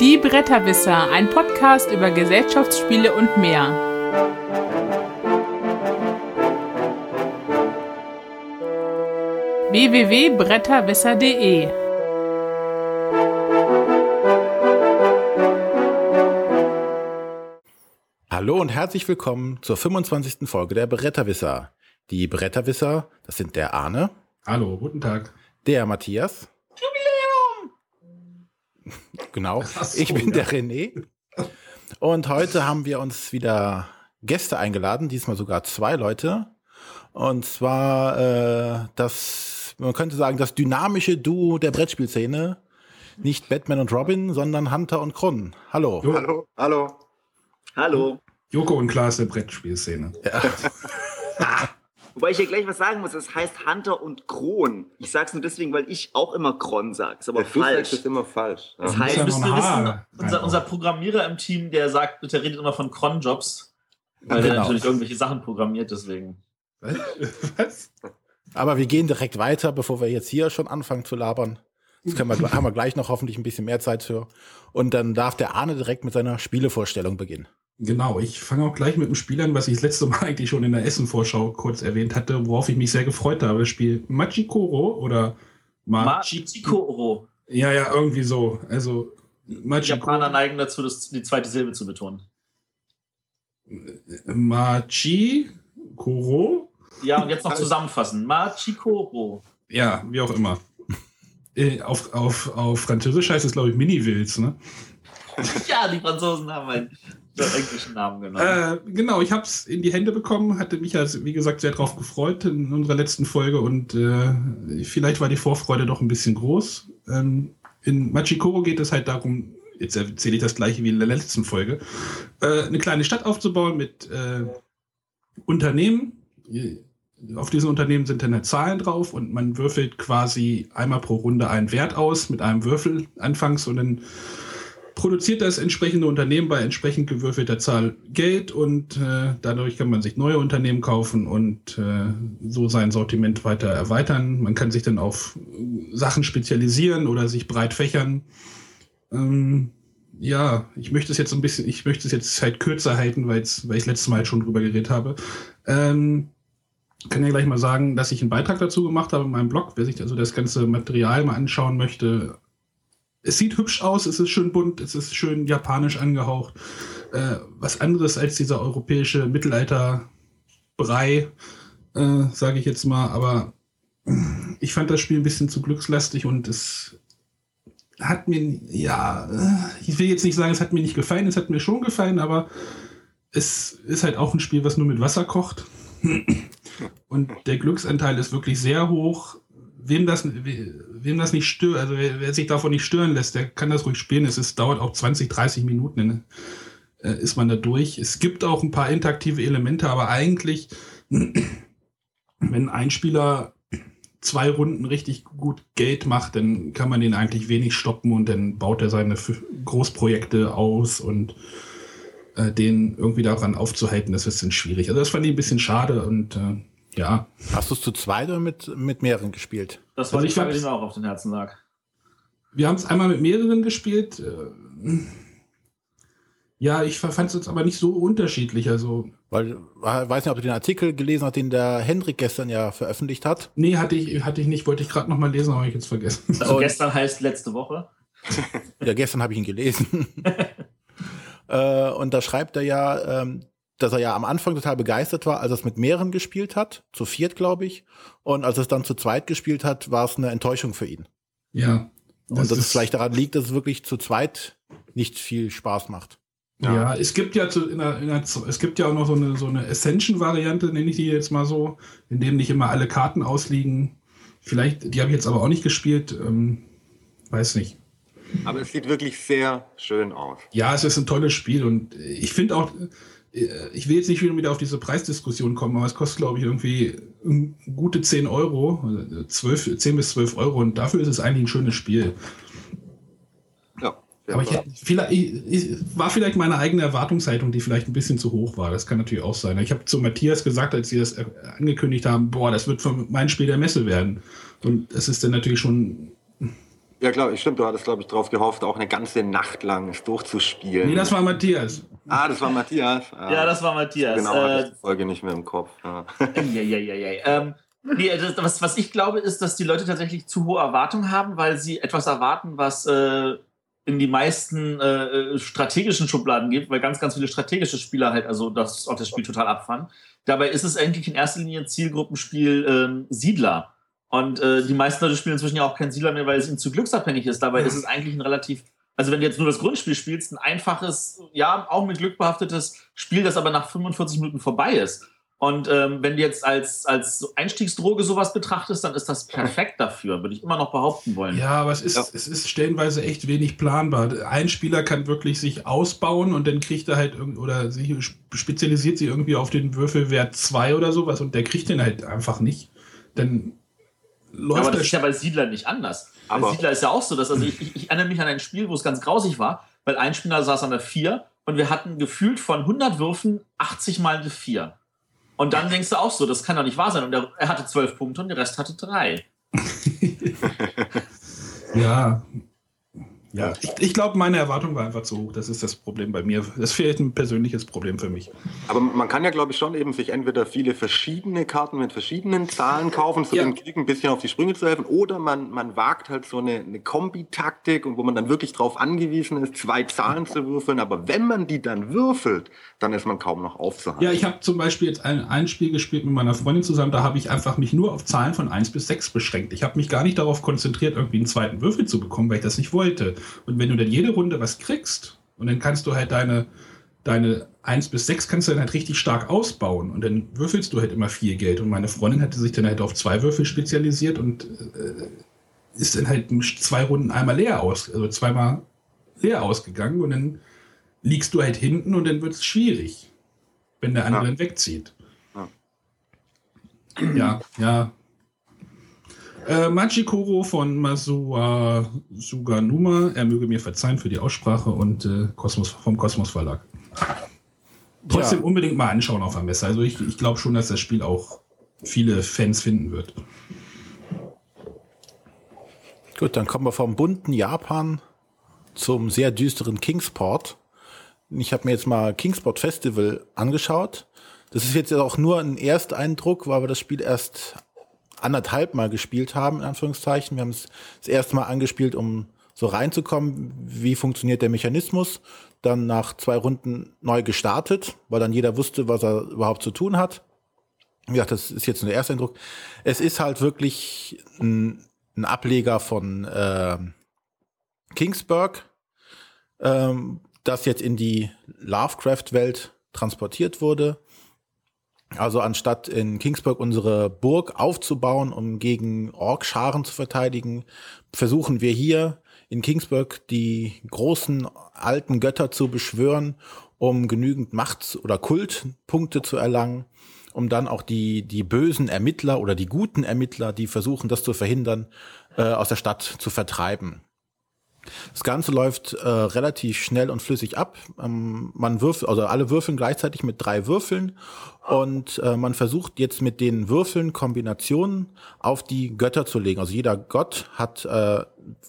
Die Bretterwisser, ein Podcast über Gesellschaftsspiele und mehr. www.bretterwisser.de Hallo und herzlich willkommen zur 25. Folge der Bretterwisser. Die Bretterwisser, das sind der Arne. Hallo, guten Tag. Der Matthias. Genau. so, ich bin ja. der René. Und heute haben wir uns wieder Gäste eingeladen, diesmal sogar zwei Leute. Und zwar äh, das, man könnte sagen, das dynamische Duo der Brettspielszene. Nicht Batman und Robin, sondern Hunter und Kron. Hallo. Jo, Hallo, hallo. Hallo. Joko und Klaas der Brettspielszene. Wobei ich hier gleich was sagen muss, es heißt Hunter und Kron. Ich sag's nur deswegen, weil ich auch immer Kron sag. Ist aber Der Fußtext falsch. ist immer falsch. Das Ja. heißt, ja ein wissen, unser, unser Programmierer im Team, der sagt, der redet immer von Cronjobs, weil der Genau. natürlich irgendwelche Sachen programmiert, deswegen. Was? Aber wir gehen direkt weiter, bevor wir jetzt hier schon anfangen zu labern. Das können wir, haben wir gleich noch hoffentlich ein bisschen mehr Zeit für. Und dann darf der Arne direkt mit seiner Spielevorstellung beginnen. Genau, ich fange auch gleich mit dem Spiel an, was ich das letzte Mal eigentlich schon in der Essen-Vorschau kurz erwähnt hatte, worauf ich mich sehr gefreut habe. Das Spiel Machikoro oder Machi Machikoro. Ja, ja, irgendwie so. Also Die Machikoro. Japaner neigen dazu, das, die zweite Silbe zu betonen. Machikoro? Ja, und jetzt noch zusammenfassen. Machikoro. Ja, wie auch immer. Äh, Auf, auf, auf Französisch heißt es, glaube ich, Mini-Wils, ne? Ja, die Franzosen haben einen englischen Namen genommen. Äh, genau, ich habe es in die Hände bekommen, hatte mich ja, wie gesagt, sehr drauf gefreut in unserer letzten Folge und äh, vielleicht war die Vorfreude doch ein bisschen groß. Ähm, in Machikoro geht es halt darum, jetzt erzähle ich das gleiche wie in der letzten Folge, äh, eine kleine Stadt aufzubauen mit äh, Unternehmen. Auf diesen Unternehmen sind dann halt Zahlen drauf und man würfelt quasi einmal pro Runde einen Wert aus mit einem Würfel anfangs und dann produziert das entsprechende Unternehmen bei entsprechend gewürfelter Zahl Geld und äh, dadurch kann man sich neue Unternehmen kaufen und äh, so sein Sortiment weiter erweitern. Man kann sich dann auf äh, Sachen spezialisieren oder sich breit fächern. Ähm, ja, ich möchte es jetzt ein bisschen, ich möchte es jetzt halt kürzer halten, weil ich letztes Mal schon drüber geredet habe. Ähm, kann ja gleich mal sagen, dass ich einen Beitrag dazu gemacht habe in meinem Blog. Wer sich also das ganze Material mal anschauen möchte, es sieht hübsch aus, es ist schön bunt, es ist schön japanisch angehaucht. Äh, was anderes als dieser europäische Mittelalter-Brei, äh, sage ich jetzt mal. Aber ich fand das Spiel ein bisschen zu glückslastig und es hat mir, ja, äh, ich will jetzt nicht sagen, es hat mir nicht gefallen, es hat mir schon gefallen, aber es ist halt auch ein Spiel, was nur mit Wasser kocht. Und der Glücksanteil ist wirklich sehr hoch. Wem das, we- wem das nicht stört, also wer, wer sich davon nicht stören lässt, der kann das ruhig spielen. Es ist, dauert auch 20, 30 Minuten, ne? äh, ist man da durch. Es gibt auch ein paar interaktive Elemente, aber eigentlich, wenn ein Spieler zwei Runden richtig gut Geld macht, dann kann man den eigentlich wenig stoppen und dann baut er seine Großprojekte aus und äh, den irgendwie daran aufzuhalten, das ist dann schwierig. Also das fand ich ein bisschen schade und äh, ja, Hast du es zu zweit oder mit, mit mehreren gespielt? Das war also die Frage, die mir auch auf den Herzen lag. wir haben es einmal mit mehreren gespielt. Äh, ja, ich fand es jetzt aber nicht so unterschiedlich. Also, Weil, ich weiß nicht, ob du den Artikel gelesen hast, den der Hendrik gestern ja veröffentlicht hat. nee, hatte ich, hatte ich nicht, wollte ich gerade noch mal lesen, aber habe ich jetzt vergessen. Also Und- gestern heißt letzte Woche. Ja, gestern habe ich ihn gelesen. äh, und da schreibt er ja, ähm, dass er ja am Anfang total begeistert war, als er es mit mehreren gespielt hat, zu viert, glaube ich. Und als er es dann zu zweit gespielt hat, war es eine Enttäuschung für ihn. Ja. und dass es vielleicht daran liegt, dass es wirklich zu zweit nicht viel Spaß macht. Ja, es gibt ja zu, in der, in der, es gibt ja auch noch so eine, so eine Ascension-Variante, nenne ich die jetzt mal so, in dem nicht immer alle Karten ausliegen. Vielleicht, die habe ich jetzt aber auch nicht gespielt. Ähm, weiß nicht. Aber es sieht wirklich sehr schön aus. Ja, es ist ein tolles Spiel und ich finde auch, ich will jetzt nicht wieder auf diese Preisdiskussion kommen, aber es kostet, glaube ich, irgendwie gute 10 Euro, also 12, 10 bis 12 Euro und dafür ist es eigentlich ein schönes Spiel. Ja, Aber ich, vielleicht, ich, war vielleicht meine eigene Erwartungshaltung, die vielleicht ein bisschen zu hoch war. Das kann natürlich auch sein. Ich habe zu Matthias gesagt, als sie das äh, angekündigt haben, boah, das wird für mein Spiel der Messe werden. Und es ist dann natürlich schon Ja, klar, stimmt, du hattest, glaube ich, darauf gehofft, auch eine ganze Nacht lang es durchzuspielen. Nee, das war Matthias. ah, das war Matthias. Ah, Ja, das war Matthias. Genau, hatte Äh, ich die Folge nicht mehr im Kopf. Ja. Ja, ja, ja, ja. Ähm, nee, das, was, was ich glaube, ist, dass die Leute tatsächlich zu hohe Erwartungen haben, weil sie etwas erwarten, was äh, in die meisten äh, strategischen Schubladen geht, weil ganz, ganz viele strategische Spieler halt also das, auch das Spiel total abfahren. Dabei ist es eigentlich in erster Linie ein Zielgruppenspiel ähm, Siedler. Und äh, die meisten Leute spielen inzwischen ja auch kein Siedler mehr, weil es ihnen zu glücksabhängig ist. Dabei ist es eigentlich ein relativ, also wenn du jetzt nur das Grundspiel spielst, ein einfaches, ja, auch mit Glück behaftetes Spiel, das aber nach 45 Minuten vorbei ist. Und ähm, wenn du jetzt als, als Einstiegsdroge sowas betrachtest, dann ist das perfekt dafür, würde ich immer noch behaupten wollen. Ja, aber es ist, Ja. es ist stellenweise echt wenig planbar. Ein Spieler kann wirklich sich ausbauen und dann kriegt er halt irgend oder sich spezialisiert sich irgendwie auf den Würfelwert 2 oder sowas und der kriegt den halt einfach nicht. Dann läuft aber das ist ja bei Siedler nicht anders. Bei Aber- Siedler ist ja auch so, dass also ich, ich, ich erinnere mich an ein Spiel, wo es ganz grausig war, weil ein Spieler saß an der 4 und wir hatten gefühlt von 100 Würfen 80 mal eine 4. Und dann denkst du auch so, das kann doch nicht wahr sein. Und er, er hatte 12 Punkte und der Rest hatte 3. Ja. Ja, ich, ich glaube, meine Erwartung war einfach zu hoch. Das ist das Problem bei mir. Das fehlt ein persönliches Problem für mich. Aber man kann ja, glaube ich, schon eben sich entweder viele verschiedene Karten mit verschiedenen Zahlen kaufen, so Ja. dem Krieg ein bisschen auf die Sprünge zu helfen, oder man, man wagt halt so eine, eine Kombi-Taktik und wo man dann wirklich darauf angewiesen ist, zwei Zahlen zu würfeln. Aber wenn man die dann würfelt, dann ist man kaum noch aufzuhalten. Ja, ich habe zum Beispiel jetzt ein, ein Spiel gespielt mit meiner Freundin zusammen. Da habe ich einfach mich nur auf Zahlen von 1 bis 6 beschränkt. Ich habe mich gar nicht darauf konzentriert, irgendwie einen zweiten Würfel zu bekommen, weil ich das nicht wollte. Und wenn du dann jede Runde was kriegst und dann kannst du halt deine, deine 1 bis 6 kannst du dann halt richtig stark ausbauen und dann würfelst du halt immer viel Geld. Und meine Freundin hatte sich dann halt auf zwei Würfel spezialisiert und äh, ist dann halt zwei Runden einmal leer aus, also zweimal leer ausgegangen und dann liegst du halt hinten und dann wird es schwierig, wenn der andere Ja. dann wegzieht. Ja, ja. Äh, Machikoro von Masua Suganuma, er möge mir verzeihen für die Aussprache und äh, Kosmos, vom Kosmos Verlag. Trotzdem Ja. unbedingt mal anschauen auf der Messe. Also ich, ich glaube schon, dass das Spiel auch viele Fans finden wird. Gut, dann kommen wir vom bunten Japan zum sehr düsteren Kingsport. Ich habe mir jetzt mal Kingsport Festival angeschaut. Das ist jetzt auch nur ein Ersteindruck, weil wir das Spiel erst anderthalb Mal gespielt haben, in Anführungszeichen. Wir haben es das erste Mal angespielt, um so reinzukommen, wie funktioniert der Mechanismus. Dann nach zwei Runden neu gestartet, weil dann jeder wusste, was er überhaupt zu tun hat. Wie gesagt, das ist jetzt nur der erste Eindruck. Es ist halt wirklich ein, ein Ableger von äh, Kingsburg, ähm, das jetzt in die Lovecraft-Welt transportiert wurde. Also anstatt in Kingsburg unsere Burg aufzubauen, um gegen Orkscharen zu verteidigen, versuchen wir hier in Kingsburg die großen alten Götter zu beschwören, um genügend Macht- oder Kultpunkte zu erlangen, um dann auch die, die bösen Ermittler oder die guten Ermittler, die versuchen, das zu verhindern, äh, aus der Stadt zu vertreiben. Das Ganze läuft äh, relativ schnell und flüssig ab. Ähm, man würfelt, also alle würfeln gleichzeitig mit drei Würfeln und äh, man versucht jetzt mit den Würfeln Kombinationen auf die Götter zu legen. Also jeder Gott hat äh,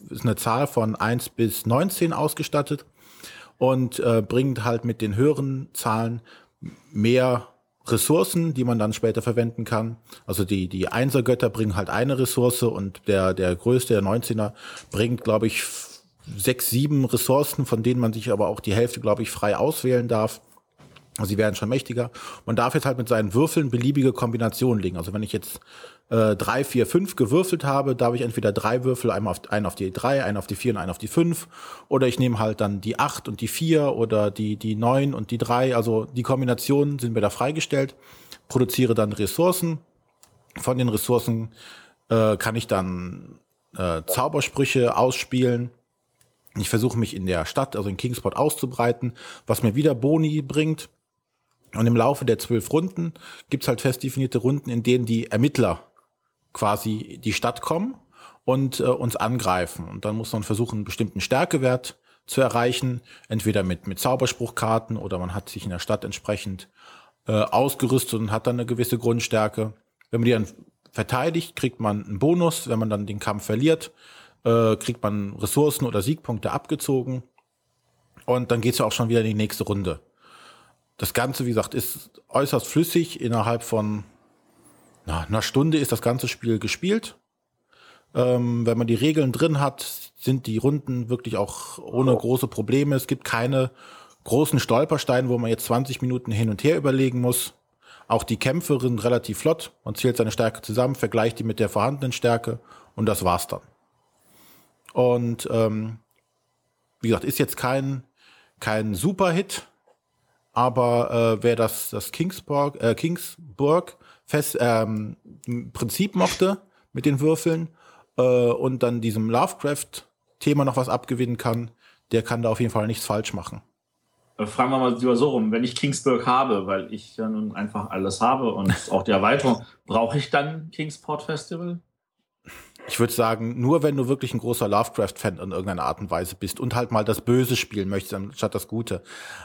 ist eine Zahl von 1 bis 19 ausgestattet und äh, bringt halt mit den höheren Zahlen mehr Ressourcen, die man dann später verwenden kann. Also die, die Einsergötter bringen halt eine Ressource und der, der größte, der 19er, bringt, glaube ich, sechs, sieben Ressourcen, von denen man sich aber auch die Hälfte, glaube ich, frei auswählen darf. Also sie werden schon mächtiger. Man darf jetzt halt mit seinen Würfeln beliebige Kombinationen legen. Also wenn ich jetzt äh, drei, vier, fünf gewürfelt habe, darf ich entweder drei Würfel, einmal auf, einen auf die drei, einen auf die vier und einen auf die fünf. Oder ich nehme halt dann die acht und die vier oder die, die neun und die drei. Also die Kombinationen sind mir da freigestellt. Produziere dann Ressourcen. Von den Ressourcen äh, kann ich dann äh, Zaubersprüche ausspielen. Ich versuche mich in der Stadt, also in Kingsport, auszubreiten, was mir wieder Boni bringt. Und im Laufe der zwölf Runden gibt's halt fest definierte Runden, in denen die Ermittler quasi die Stadt kommen und äh, uns angreifen. Und dann muss man versuchen, einen bestimmten Stärkewert zu erreichen, entweder mit, mit Zauberspruchkarten oder man hat sich in der Stadt entsprechend äh, ausgerüstet und hat dann eine gewisse Grundstärke. Wenn man die dann verteidigt, kriegt man einen Bonus. Wenn man dann den Kampf verliert, äh, kriegt man Ressourcen oder Siegpunkte abgezogen. Und dann geht's ja auch schon wieder in die nächste Runde. Das Ganze, wie gesagt, ist äußerst flüssig. Innerhalb von na, einer Stunde ist das ganze Spiel gespielt. Ähm, wenn man die Regeln drin hat, sind die Runden wirklich auch ohne große Probleme. Es gibt keine großen Stolpersteine, wo man jetzt 20 Minuten hin und her überlegen muss. Auch die Kämpfe sind relativ flott. Man zählt seine Stärke zusammen, vergleicht die mit der vorhandenen Stärke und das war's dann. Und ähm, wie gesagt, ist jetzt kein, kein Super-Hit, aber äh, wer das, das Kingsburg, äh, Kingsburg Fest, ähm, Prinzip mochte mit den Würfeln äh, und dann diesem Lovecraft-Thema noch was abgewinnen kann, der kann da auf jeden Fall nichts falsch machen. Äh, fragen wir mal lieber so rum, wenn ich Kingsburg habe, weil ich ja nun einfach alles habe und auch die Erweiterung, brauche ich dann Kingsport Festival? Ich würde sagen, nur wenn du wirklich ein großer Lovecraft-Fan in irgendeiner Art und Weise bist und halt mal das Böse spielen möchtest, anstatt das Gute.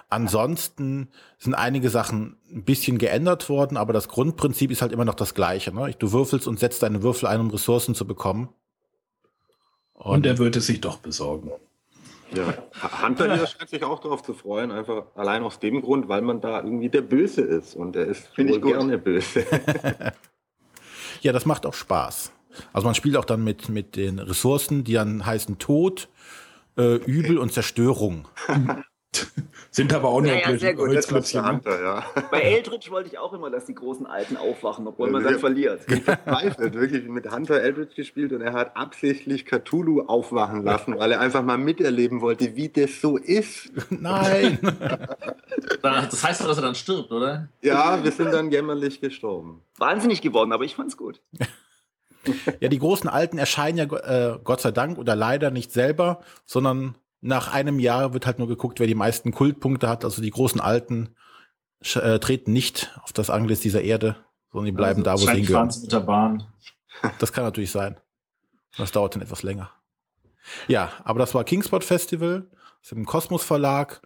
Ansonsten sind einige Sachen ein bisschen geändert worden, aber das Grundprinzip ist halt immer noch das gleiche. Ne? Du würfelst und setzt deine Würfel ein, um Ressourcen zu bekommen. Und, und er wird es sich doch besorgen. Ja, Hunter hier scheint sich auch darauf zu freuen, einfach allein aus dem Grund, weil man da irgendwie der Böse ist und er ist Finde ich gut. gerne böse. ja, das macht auch Spaß. Also man spielt auch dann mit, mit den Ressourcen, die dann heißen Tod, äh, Übel und Zerstörung. Sind aber auch nur Ja, ja, sehr gut, das Holzklötzchen, ne? Hunter, ja. Bei Eldritch wollte ich auch immer, dass die großen Alten aufwachen, obwohl man dann verliert. Verzweifelt, wirklich mit Hunter Eldritch gespielt und er hat absichtlich Cthulhu aufwachen lassen, weil er einfach mal miterleben wollte, wie das so ist. Nein! Das heißt doch, dass er dann stirbt, oder? Ja, wir sind dann jämmerlich gestorben. Wahnsinnig geworden, aber ich fand's gut. Ja, die großen Alten erscheinen ja äh, Gott sei Dank oder leider nicht selber, sondern nach einem Jahr wird halt nur geguckt, wer die meisten Kultpunkte hat. Also die großen Alten äh, treten nicht auf das Antlitz dieser Erde, sondern die bleiben da, wo sie hingehören. mit der Bahn. Das kann natürlich sein. Das dauert dann etwas länger. Ja, aber das war Kingspot Festival, das ist im Kosmos Verlag,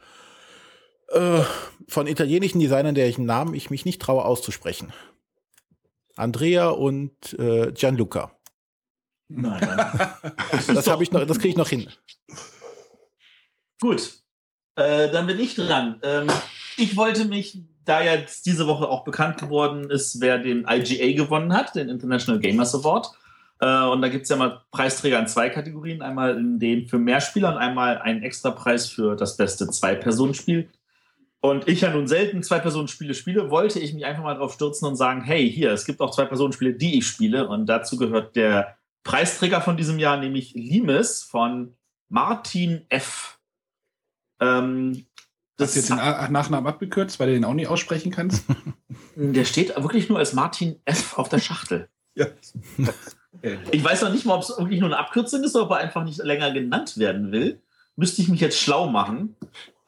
äh, von italienischen Designern, deren Namen ich mich nicht traue auszusprechen. Andrea und äh, Gianluca. Nein, nein. Das habe ich noch, das kriege ich noch hin. Gut, äh, dann bin ich dran. Ähm, ich wollte mich, da jetzt diese Woche auch bekannt geworden ist, wer den IGA gewonnen hat, den International Gamers Award. Äh, und da gibt es ja mal Preisträger in zwei Kategorien. Einmal in den für Mehrspieler und einmal einen Extrapreis für das beste Zwei-Personen-Spiel. Und ich ja nun selten Zwei-Personen-Spiele spiele, wollte ich mich einfach mal drauf stürzen und sagen, hey, hier, es gibt auch Zwei-Personen-Spiele, die ich spiele. Und dazu gehört der Preisträger von diesem Jahr, nämlich Limes von Martin F. Ähm, Hast du jetzt den A- Nachnamen abgekürzt, weil du den auch nicht aussprechen kannst? der steht wirklich nur als Martin F. auf der Schachtel. ja. Ich weiß noch nicht mal, ob es wirklich nur eine Abkürzung ist oder ob er einfach nicht länger genannt werden will. Müsste ich mich jetzt schlau machen.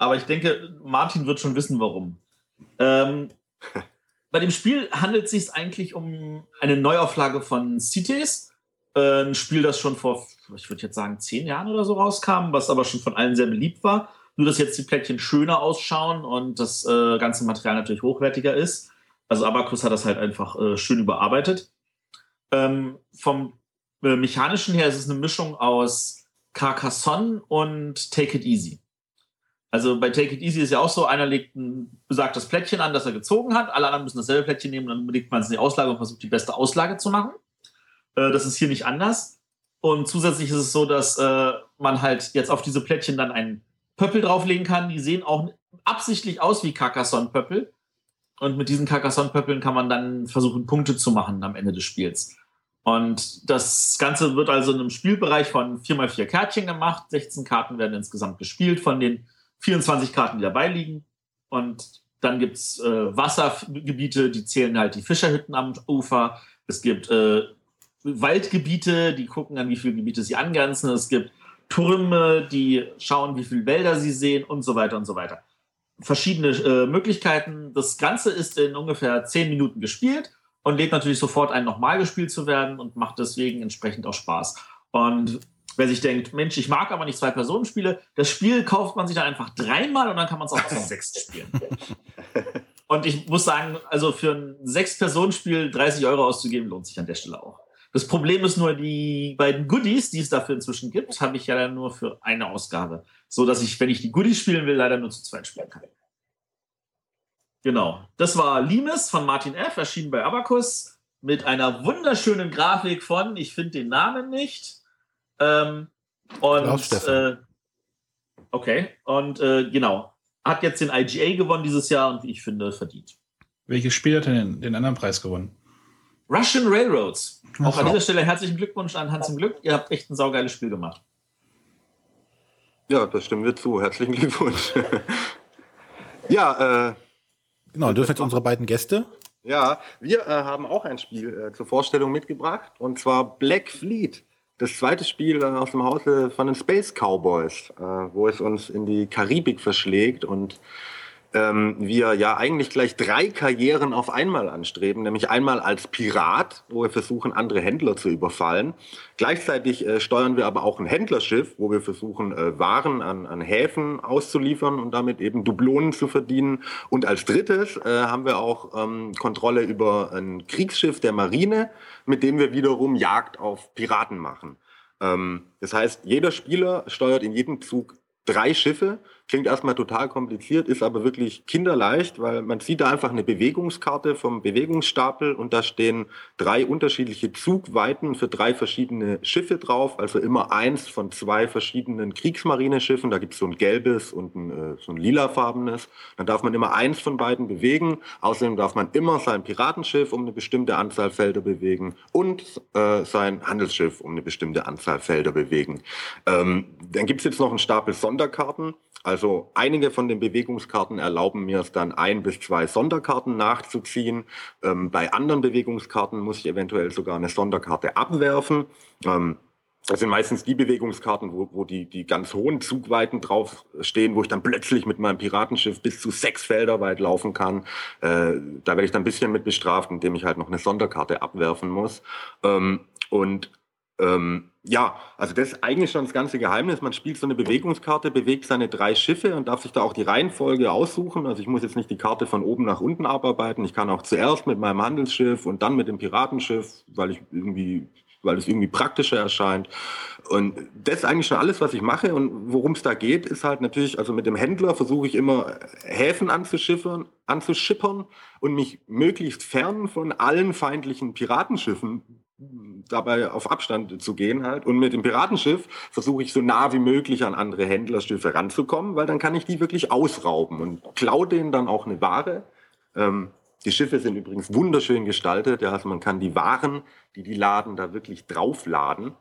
Aber ich denke, Martin wird schon wissen, warum. Ähm, bei dem Spiel handelt es sich eigentlich um eine Neuauflage von CITES. Äh, ein Spiel, das schon vor, ich würde jetzt sagen, zehn Jahren oder so rauskam, was aber schon von allen sehr beliebt war. Nur, dass jetzt die Plättchen schöner ausschauen und das äh, ganze Material natürlich hochwertiger ist. Also Abacus hat das halt einfach äh, schön überarbeitet. Ähm, vom äh, mechanischen her ist es eine Mischung aus Carcassonne und Take It Easy. Also bei Take It Easy ist ja auch so, einer legt ein besagtes Plättchen an, das er gezogen hat, alle anderen müssen dasselbe Plättchen nehmen, dann legt man es in die Auslage und versucht die beste Auslage zu machen. Äh, das ist hier nicht anders. Und zusätzlich ist es so, dass äh, man halt jetzt auf diese Plättchen dann einen Pöppel drauflegen kann. Die sehen auch absichtlich aus wie Carcassonne-Pöppel. Und mit diesen Carcassonne-Pöppeln kann man dann versuchen, Punkte zu machen am Ende des Spiels. Und das Ganze wird also in einem Spielbereich von 4x4 Kärtchen gemacht. 16 Karten werden insgesamt gespielt von den 24 Karten, die dabei liegen. Und dann gibt's äh, Wassergebiete, die zählen halt die Fischerhütten am Ufer. Es gibt äh, Waldgebiete, die gucken an, wie viele Gebiete sie angrenzen. Es gibt Türme, die schauen, wie viele Wälder sie sehen und so weiter und so weiter. Verschiedene äh, Möglichkeiten. Das Ganze ist in ungefähr 10 Minuten gespielt und lädt natürlich sofort ein, nochmal gespielt zu werden und macht deswegen entsprechend auch Spaß. Und wer sich denkt, Mensch, ich mag aber nicht Zwei-Personen-Spiele, das Spiel kauft man sich dann einfach dreimal und dann kann man es auch zu sechs spielen. Und ich muss sagen, also für ein Sechs-Personen-Spiel 30 Euro auszugeben, lohnt sich an der Stelle auch. Das Problem ist nur, die beiden Goodies, die es dafür inzwischen gibt, habe ich ja dann nur für eine Ausgabe. So dass ich, wenn ich die Goodies spielen will, leider nur zu zweit spielen kann. Genau. Das war Limes von Martin F., erschienen bei Abacus, mit einer wunderschönen Grafik von, ich finde den Namen nicht. Ähm, und äh, okay, und äh, genau. Hat jetzt den IGA gewonnen dieses Jahr und wie ich finde, verdient. Welches Spiel hat denn den, den anderen Preis gewonnen? Russian Railroads. Ach Auch an dieser Stelle herzlichen Glückwunsch an Hans im Glück. Ihr habt echt ein saugeiles Spiel gemacht. Ja, das stimmen wir zu. Herzlichen Glückwunsch. ja, äh, Genau, dürfen jetzt unsere beiden Gäste. Ja, wir äh, haben auch ein Spiel äh, zur Vorstellung mitgebracht und zwar Black Fleet. Das zweite Spiel aus dem Hause von den Space Cowboys, äh, wo es uns in die Karibik verschlägt und ähm, wir ja eigentlich gleich drei Karrieren auf einmal anstreben, nämlich einmal als Pirat, wo wir versuchen, andere Händler zu überfallen. Gleichzeitig äh, steuern wir aber auch ein Händlerschiff, wo wir versuchen, äh, Waren an, an Häfen auszuliefern und damit eben Dublonen zu verdienen. Und als drittes äh, haben wir auch ähm, Kontrolle über ein Kriegsschiff der Marine, mit dem wir wiederum Jagd auf Piraten machen. Ähm, das heißt, jeder Spieler steuert in jedem Zug drei Schiffe. Klingt erstmal total kompliziert, ist aber wirklich kinderleicht, weil man sieht da einfach eine Bewegungskarte vom Bewegungsstapel und da stehen drei unterschiedliche Zugweiten für drei verschiedene Schiffe drauf, also immer eins von zwei verschiedenen Kriegsmarineschiffen. Da gibt es so ein gelbes und ein, äh, so ein lilafarbenes. Dann darf man immer eins von beiden bewegen. Außerdem darf man immer sein Piratenschiff um eine bestimmte Anzahl Felder bewegen und äh, sein Handelsschiff um eine bestimmte Anzahl Felder bewegen. Ähm, dann gibt es jetzt noch einen Stapel Sonderkarten. Also einige von den Bewegungskarten erlauben mir es dann ein bis zwei Sonderkarten nachzuziehen. Ähm, bei anderen Bewegungskarten muss ich eventuell sogar eine Sonderkarte abwerfen. Ähm, das sind meistens die Bewegungskarten, wo, wo die, die ganz hohen Zugweiten drauf stehen, wo ich dann plötzlich mit meinem Piratenschiff bis zu sechs Felder weit laufen kann. Äh, da werde ich dann ein bisschen mit bestraft, indem ich halt noch eine Sonderkarte abwerfen muss. Ähm, und ähm, ja, also das ist eigentlich schon das ganze Geheimnis. Man spielt so eine Bewegungskarte, bewegt seine drei Schiffe und darf sich da auch die Reihenfolge aussuchen. Also ich muss jetzt nicht die Karte von oben nach unten abarbeiten. Ich kann auch zuerst mit meinem Handelsschiff und dann mit dem Piratenschiff, weil ich irgendwie weil es irgendwie praktischer erscheint. Und das ist eigentlich schon alles, was ich mache. Und worum es da geht, ist halt natürlich, also mit dem Händler versuche ich immer Häfen anzuschiffern, anzuschippern und mich möglichst fern von allen feindlichen Piratenschiffen dabei auf Abstand zu gehen halt. Und mit dem Piratenschiff versuche ich so nah wie möglich an andere Händlerschiffe ranzukommen, weil dann kann ich die wirklich ausrauben und klaue denen dann auch eine Ware. Ähm, die Schiffe sind übrigens wunderschön gestaltet. Ja, also man kann die Waren, die die laden, da wirklich draufladen.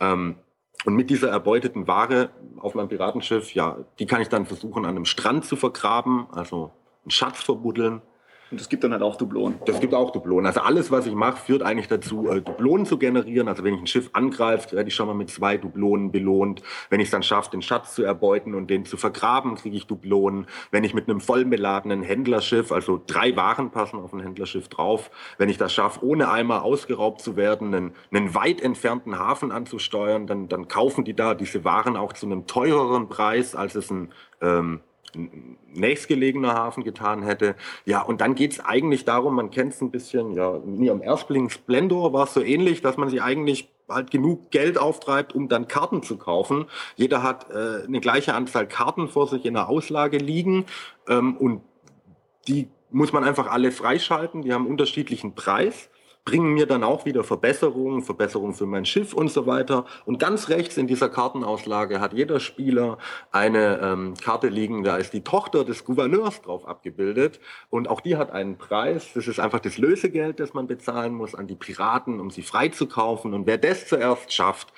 Ähm, und mit dieser erbeuteten Ware auf meinem Piratenschiff, ja, die kann ich dann versuchen an einem Strand zu vergraben, also einen Schatz verbuddeln und es gibt dann halt auch Dublonen. Das gibt auch Dublonen. Also alles, was ich mache, führt eigentlich dazu, äh, Dublonen zu generieren. Also wenn ich ein Schiff angreife, werde ich schon mal mit zwei Dublonen belohnt. Wenn ich es dann schaffe, den Schatz zu erbeuten und den zu vergraben, kriege ich Dublonen. Wenn ich mit einem vollbeladenen Händlerschiff, also drei Waren passen auf ein Händlerschiff drauf, wenn ich das schaffe, ohne einmal ausgeraubt zu werden, einen, einen weit entfernten Hafen anzusteuern, dann, dann kaufen die da diese Waren auch zu einem teureren Preis, als es ein ähm, nächstgelegener Hafen getan hätte. Ja, und dann geht es eigentlich darum, man kennt es ein bisschen, ja, in ihrem Erstling Splendor war es so ähnlich, dass man sich eigentlich halt genug Geld auftreibt, um dann Karten zu kaufen. Jeder hat äh, eine gleiche Anzahl Karten vor sich in der Auslage liegen ähm, und die muss man einfach alle freischalten. Die haben unterschiedlichen Preis bringen mir dann auch wieder Verbesserungen, Verbesserungen für mein Schiff und so weiter. Und ganz rechts in dieser Kartenauslage hat jeder Spieler eine ähm, Karte liegen, da ist die Tochter des Gouverneurs drauf abgebildet. Und auch die hat einen Preis. Das ist einfach das Lösegeld, das man bezahlen muss an die Piraten, um sie freizukaufen. Und wer das zuerst schafft,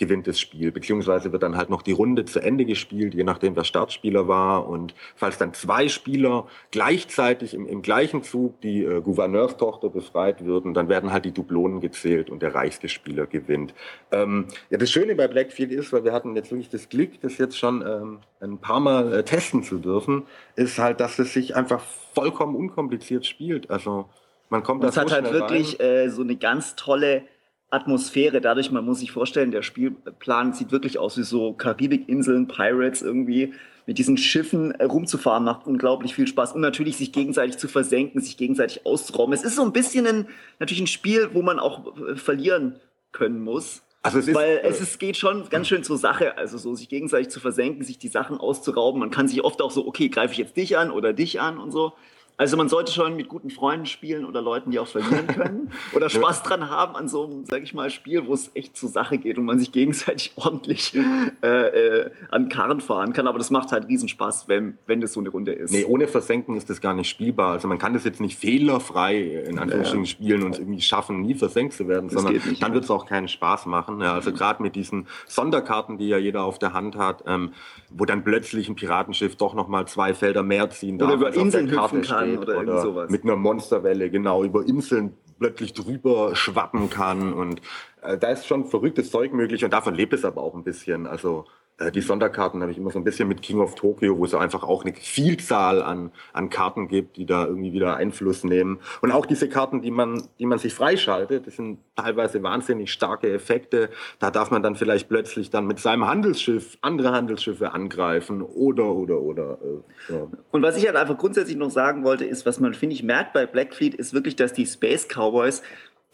gewinnt das Spiel, beziehungsweise wird dann halt noch die Runde zu Ende gespielt, je nachdem wer Startspieler war. Und falls dann zwei Spieler gleichzeitig im, im gleichen Zug die äh, Gouverneurstochter befreit würden, dann werden halt die Dublonen gezählt und der reichste Spieler gewinnt. Ähm, ja, das Schöne bei Blackfield ist, weil wir hatten jetzt wirklich das Glück, das jetzt schon ähm, ein paar Mal äh, testen zu dürfen, ist halt, dass es sich einfach vollkommen unkompliziert spielt. Also man kommt da Es hat halt wirklich äh, so eine ganz tolle Atmosphäre. Dadurch, man muss sich vorstellen, der Spielplan sieht wirklich aus wie so Karibikinseln, Pirates irgendwie. Mit diesen Schiffen äh, rumzufahren macht unglaublich viel Spaß und natürlich sich gegenseitig zu versenken, sich gegenseitig auszurauben. Es ist so ein bisschen ein, natürlich ein Spiel, wo man auch äh, verlieren können muss. Also es ist, Weil äh, es ist, geht schon ganz schön zur Sache, also so sich gegenseitig zu versenken, sich die Sachen auszurauben. Man kann sich oft auch so, okay, greife ich jetzt dich an oder dich an und so. Also man sollte schon mit guten Freunden spielen oder Leuten, die auch verlieren können oder Spaß dran haben an so einem, sag ich mal, Spiel, wo es echt zur Sache geht und man sich gegenseitig ordentlich äh, äh, an Karren fahren kann. Aber das macht halt Riesenspaß, wenn, wenn das so eine Runde ist. Nee, ohne Versenken ist das gar nicht spielbar. Also man kann das jetzt nicht fehlerfrei in Anführungsstrichen spielen und es irgendwie schaffen, nie versenkt zu werden, Das sondern dann ja. wird es auch keinen Spaß machen. Ja, also gerade mit diesen Sonderkarten, die ja jeder auf der Hand hat, ähm, wo dann plötzlich ein Piratenschiff doch nochmal zwei Felder mehr ziehen darf, Oder über Inseln hüpfen kann steht. oder irgendwie sowas. mit einer Monsterwelle, genau, über Inseln plötzlich drüber schwappen kann und äh, da ist schon verrücktes Zeug möglich und davon lebt es aber auch ein bisschen. Also die Sonderkarten habe ich immer so ein bisschen mit King of Tokyo, wo es einfach auch eine Vielzahl an, an Karten gibt, die da irgendwie wieder Einfluss nehmen. Und auch diese Karten, die man, die man sich freischaltet, das sind teilweise wahnsinnig starke Effekte. Da darf man dann vielleicht plötzlich dann mit seinem Handelsschiff andere Handelsschiffe angreifen oder, oder, oder. Äh, ja. Und was ich halt einfach grundsätzlich noch sagen wollte, ist, was man, finde ich, merkt bei Blackfleet, ist wirklich, dass die Space Cowboys,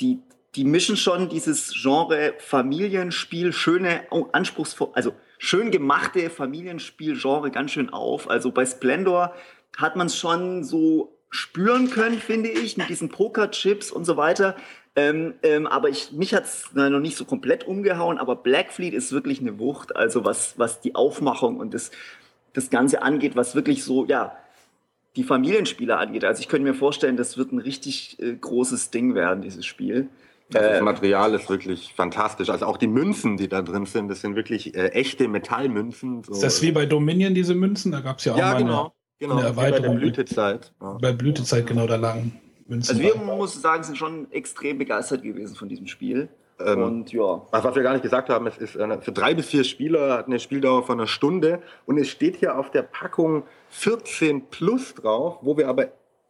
die, die mischen schon dieses Genre Familienspiel, schöne, anspruchsvoll, also schön gemachte Familienspiel-Genre ganz schön auf. Also bei Splendor hat man es schon so spüren können, finde ich, mit diesen Pokerchips und so weiter. Ähm, ähm, aber ich, mich hat es noch nicht so komplett umgehauen, aber Blackfleet ist wirklich eine Wucht, also was, was die Aufmachung und das, das Ganze angeht, was wirklich so, ja, die Familienspiele angeht. Also ich könnte mir vorstellen, das wird ein richtig äh, großes Ding werden, dieses Spiel. Also das Äh, Material ist wirklich fantastisch. Also auch die Münzen, die da drin sind, das sind wirklich äh, echte Metallmünzen. So. Ist das wie bei Dominion, diese Münzen? Da gab es ja auch Ja, mal genau. genau. eine bei der Erweiterung. Blütezeit. Ja. eine, bei Blütezeit genau da lagen Münzen. also wir, waren. muss sagen, sind schon extrem begeistert gewesen von diesem Spiel. Ähm, und ja, was wir gar nicht gesagt haben, es ist eine, für drei bis vier Spieler hat eine Spieldauer von einer Stunde und es steht hier auf der Packung 14 plus drauf, wo wir aber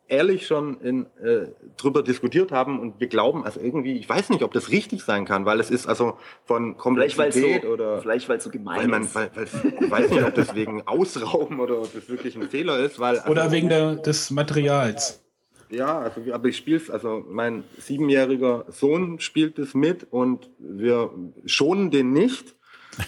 ehrlich schon in, äh, drüber diskutiert haben und wir glauben, also irgendwie, ich weiß nicht, ob das richtig sein kann, weil es ist also von vielleicht weil es Komplexität so, oder vielleicht weil's so gemein weil man, ist. weil, weil, ich weiß nicht, ob das wegen Ausrauben oder ob das wirklich ein Fehler ist, weil also, Oder wegen der, des Materials. ja, also, aber ich spiele es, also mein siebenjähriger Sohn spielt es mit und wir schonen den nicht.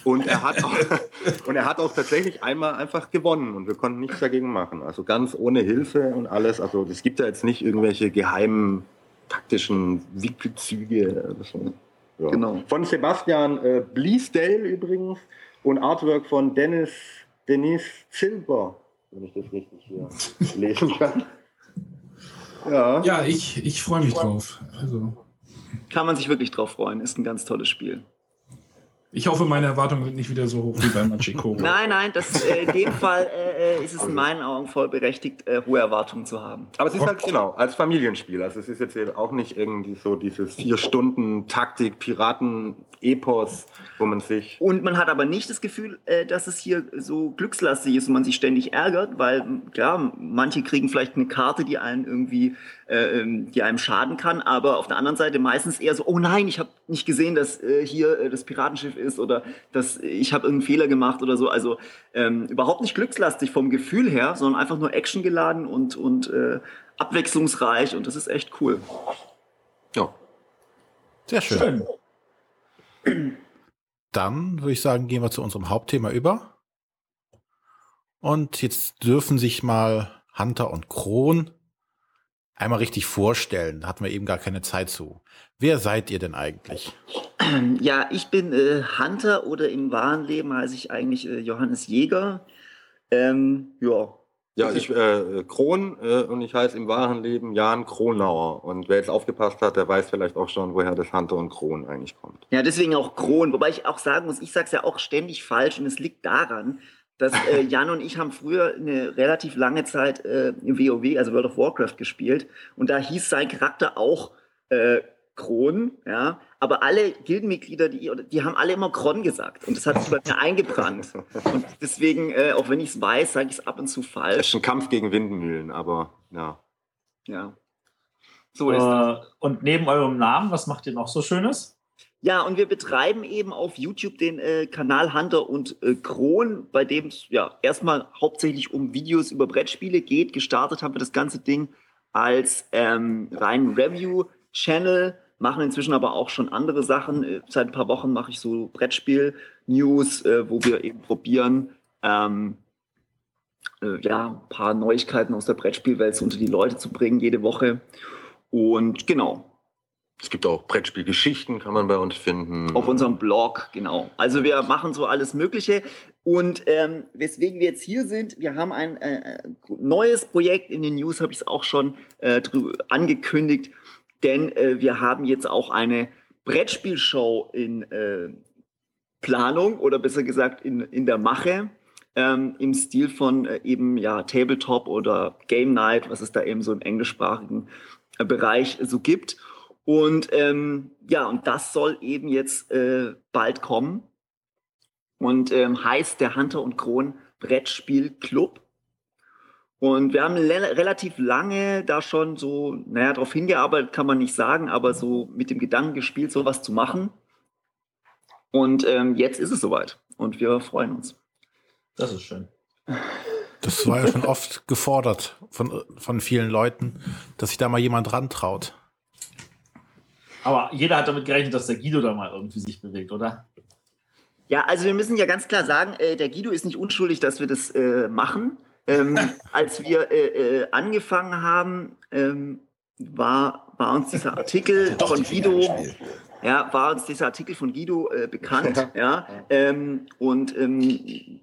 Und er hat auch, und er hat auch tatsächlich einmal einfach gewonnen und wir konnten nichts dagegen machen. Also ganz ohne Hilfe und alles. Also es gibt ja jetzt nicht irgendwelche geheimen taktischen so. Ja. Genau. Von Sebastian äh, Bleasdale übrigens und Artwork von Dennis Denis Silber, wenn ich das richtig hier lesen kann. Ja. Ja, ich, ich freue mich drauf. Also, Kann man sich wirklich drauf freuen. Ist ein ganz tolles Spiel. Ich hoffe, meine Erwartungen sind nicht wieder so hoch wie bei Machikoro. Nein, nein, das, äh, in dem Fall äh, äh, ist es in meinen Augen voll berechtigt, äh, hohe Erwartungen zu haben. Aber es ist halt genau als Familienspiel. Also es ist jetzt eben auch nicht irgendwie so dieses vier Stunden Taktik Piraten Epos, wo man sich Und man hat aber nicht das Gefühl, äh, dass es hier so glückslastig ist und man sich ständig ärgert, weil klar, manche kriegen vielleicht eine Karte, die einen irgendwie, äh, ähm, die einem schaden kann, aber auf der anderen Seite meistens eher so, oh nein, ich habe nicht gesehen, dass äh, hier äh, das Piratenschiff ist oder dass ich habe irgendeinen Fehler gemacht oder so. Also ähm, überhaupt nicht glückslastig vom Gefühl her, sondern einfach nur actiongeladen und und äh, abwechslungsreich und das ist echt cool. ja. Sehr schön. Schön. Dann würde ich sagen, gehen wir zu unserem Hauptthema über. Und jetzt dürfen sich mal Hunter und Kron einmal richtig vorstellen. Da hatten wir eben gar keine Zeit zu. Wer seid ihr denn eigentlich? Ja, ich bin äh, Hunter oder im wahren Leben heiße ich eigentlich äh, Johannes Jäger. Ähm, ja. Ja, ich äh, Kron äh, und ich heiße im wahren Leben Jan Kronauer. Und wer jetzt aufgepasst hat, der weiß vielleicht auch schon, woher das Hunter und Kron eigentlich kommt. Ja, deswegen auch Kron. Wobei ich auch sagen muss, ich sage es ja auch ständig falsch und es liegt daran, dass äh, Jan und ich haben früher eine relativ lange Zeit äh, im WoW, also World of Warcraft, gespielt. Und da hieß sein Charakter auch äh, Kron, ja. Aber alle Gildenmitglieder, die, die haben alle immer Kron gesagt. Und das hat sich bei mir eingebrannt. Und deswegen, äh, auch wenn ich es weiß, sage ich es ab und zu Das ist falsch. ein Kampf gegen Windmühlen, aber ja. Ja. So ist das. Äh, und neben eurem Namen, was macht ihr noch so Schönes? Ja, und wir betreiben eben auf YouTube den äh, Kanal Hunter und äh, Kron, bei dem es ja erstmal hauptsächlich um Videos über Brettspiele geht. Gestartet haben wir das ganze Ding als ähm, rein Review-Channel machen inzwischen aber auch schon andere Sachen. Äh, seit ein paar Wochen mache ich so Brettspiel-News, äh, wo wir eben probieren, ähm, äh, ja, ein paar Neuigkeiten aus der Brettspielwelt unter die Leute zu bringen jede Woche. Und genau. Es gibt auch Brettspielgeschichten, kann man bei uns finden. Auf unserem Blog, genau. Also wir machen so alles Mögliche. Und ähm, weswegen wir jetzt hier sind, wir haben ein äh, neues Projekt in den News, habe ich es auch schon äh, angekündigt, denn äh, wir haben jetzt auch eine Brettspielshow in äh, Planung oder besser gesagt in, in der Mache ähm, im Stil von äh, eben ja Tabletop oder Game Night, was es da eben so im englischsprachigen äh, Bereich so gibt. Und ähm, ja, und das soll eben jetzt äh, bald kommen und ähm, heißt der Hunter und Kron Brettspiel Club. Und wir haben relativ lange da schon so, naja, darauf hingearbeitet, kann man nicht sagen, aber so mit dem Gedanken gespielt, sowas zu machen. Und ähm, jetzt ist es soweit und wir freuen uns. Das ist schön. Das war ja schon oft gefordert von, von vielen Leuten, dass sich da mal jemand rantraut. Aber jeder hat damit gerechnet, dass der Guido da mal irgendwie sich bewegt, oder? Ja, also wir müssen ja ganz klar sagen, äh, der Guido ist nicht unschuldig, dass wir das äh, machen. Ähm, als wir äh, äh, angefangen haben, ähm, war, war uns dieser Artikel Doch, von Guido, ja, war uns dieser Artikel von Guido äh, bekannt, ja. Ähm, und ähm,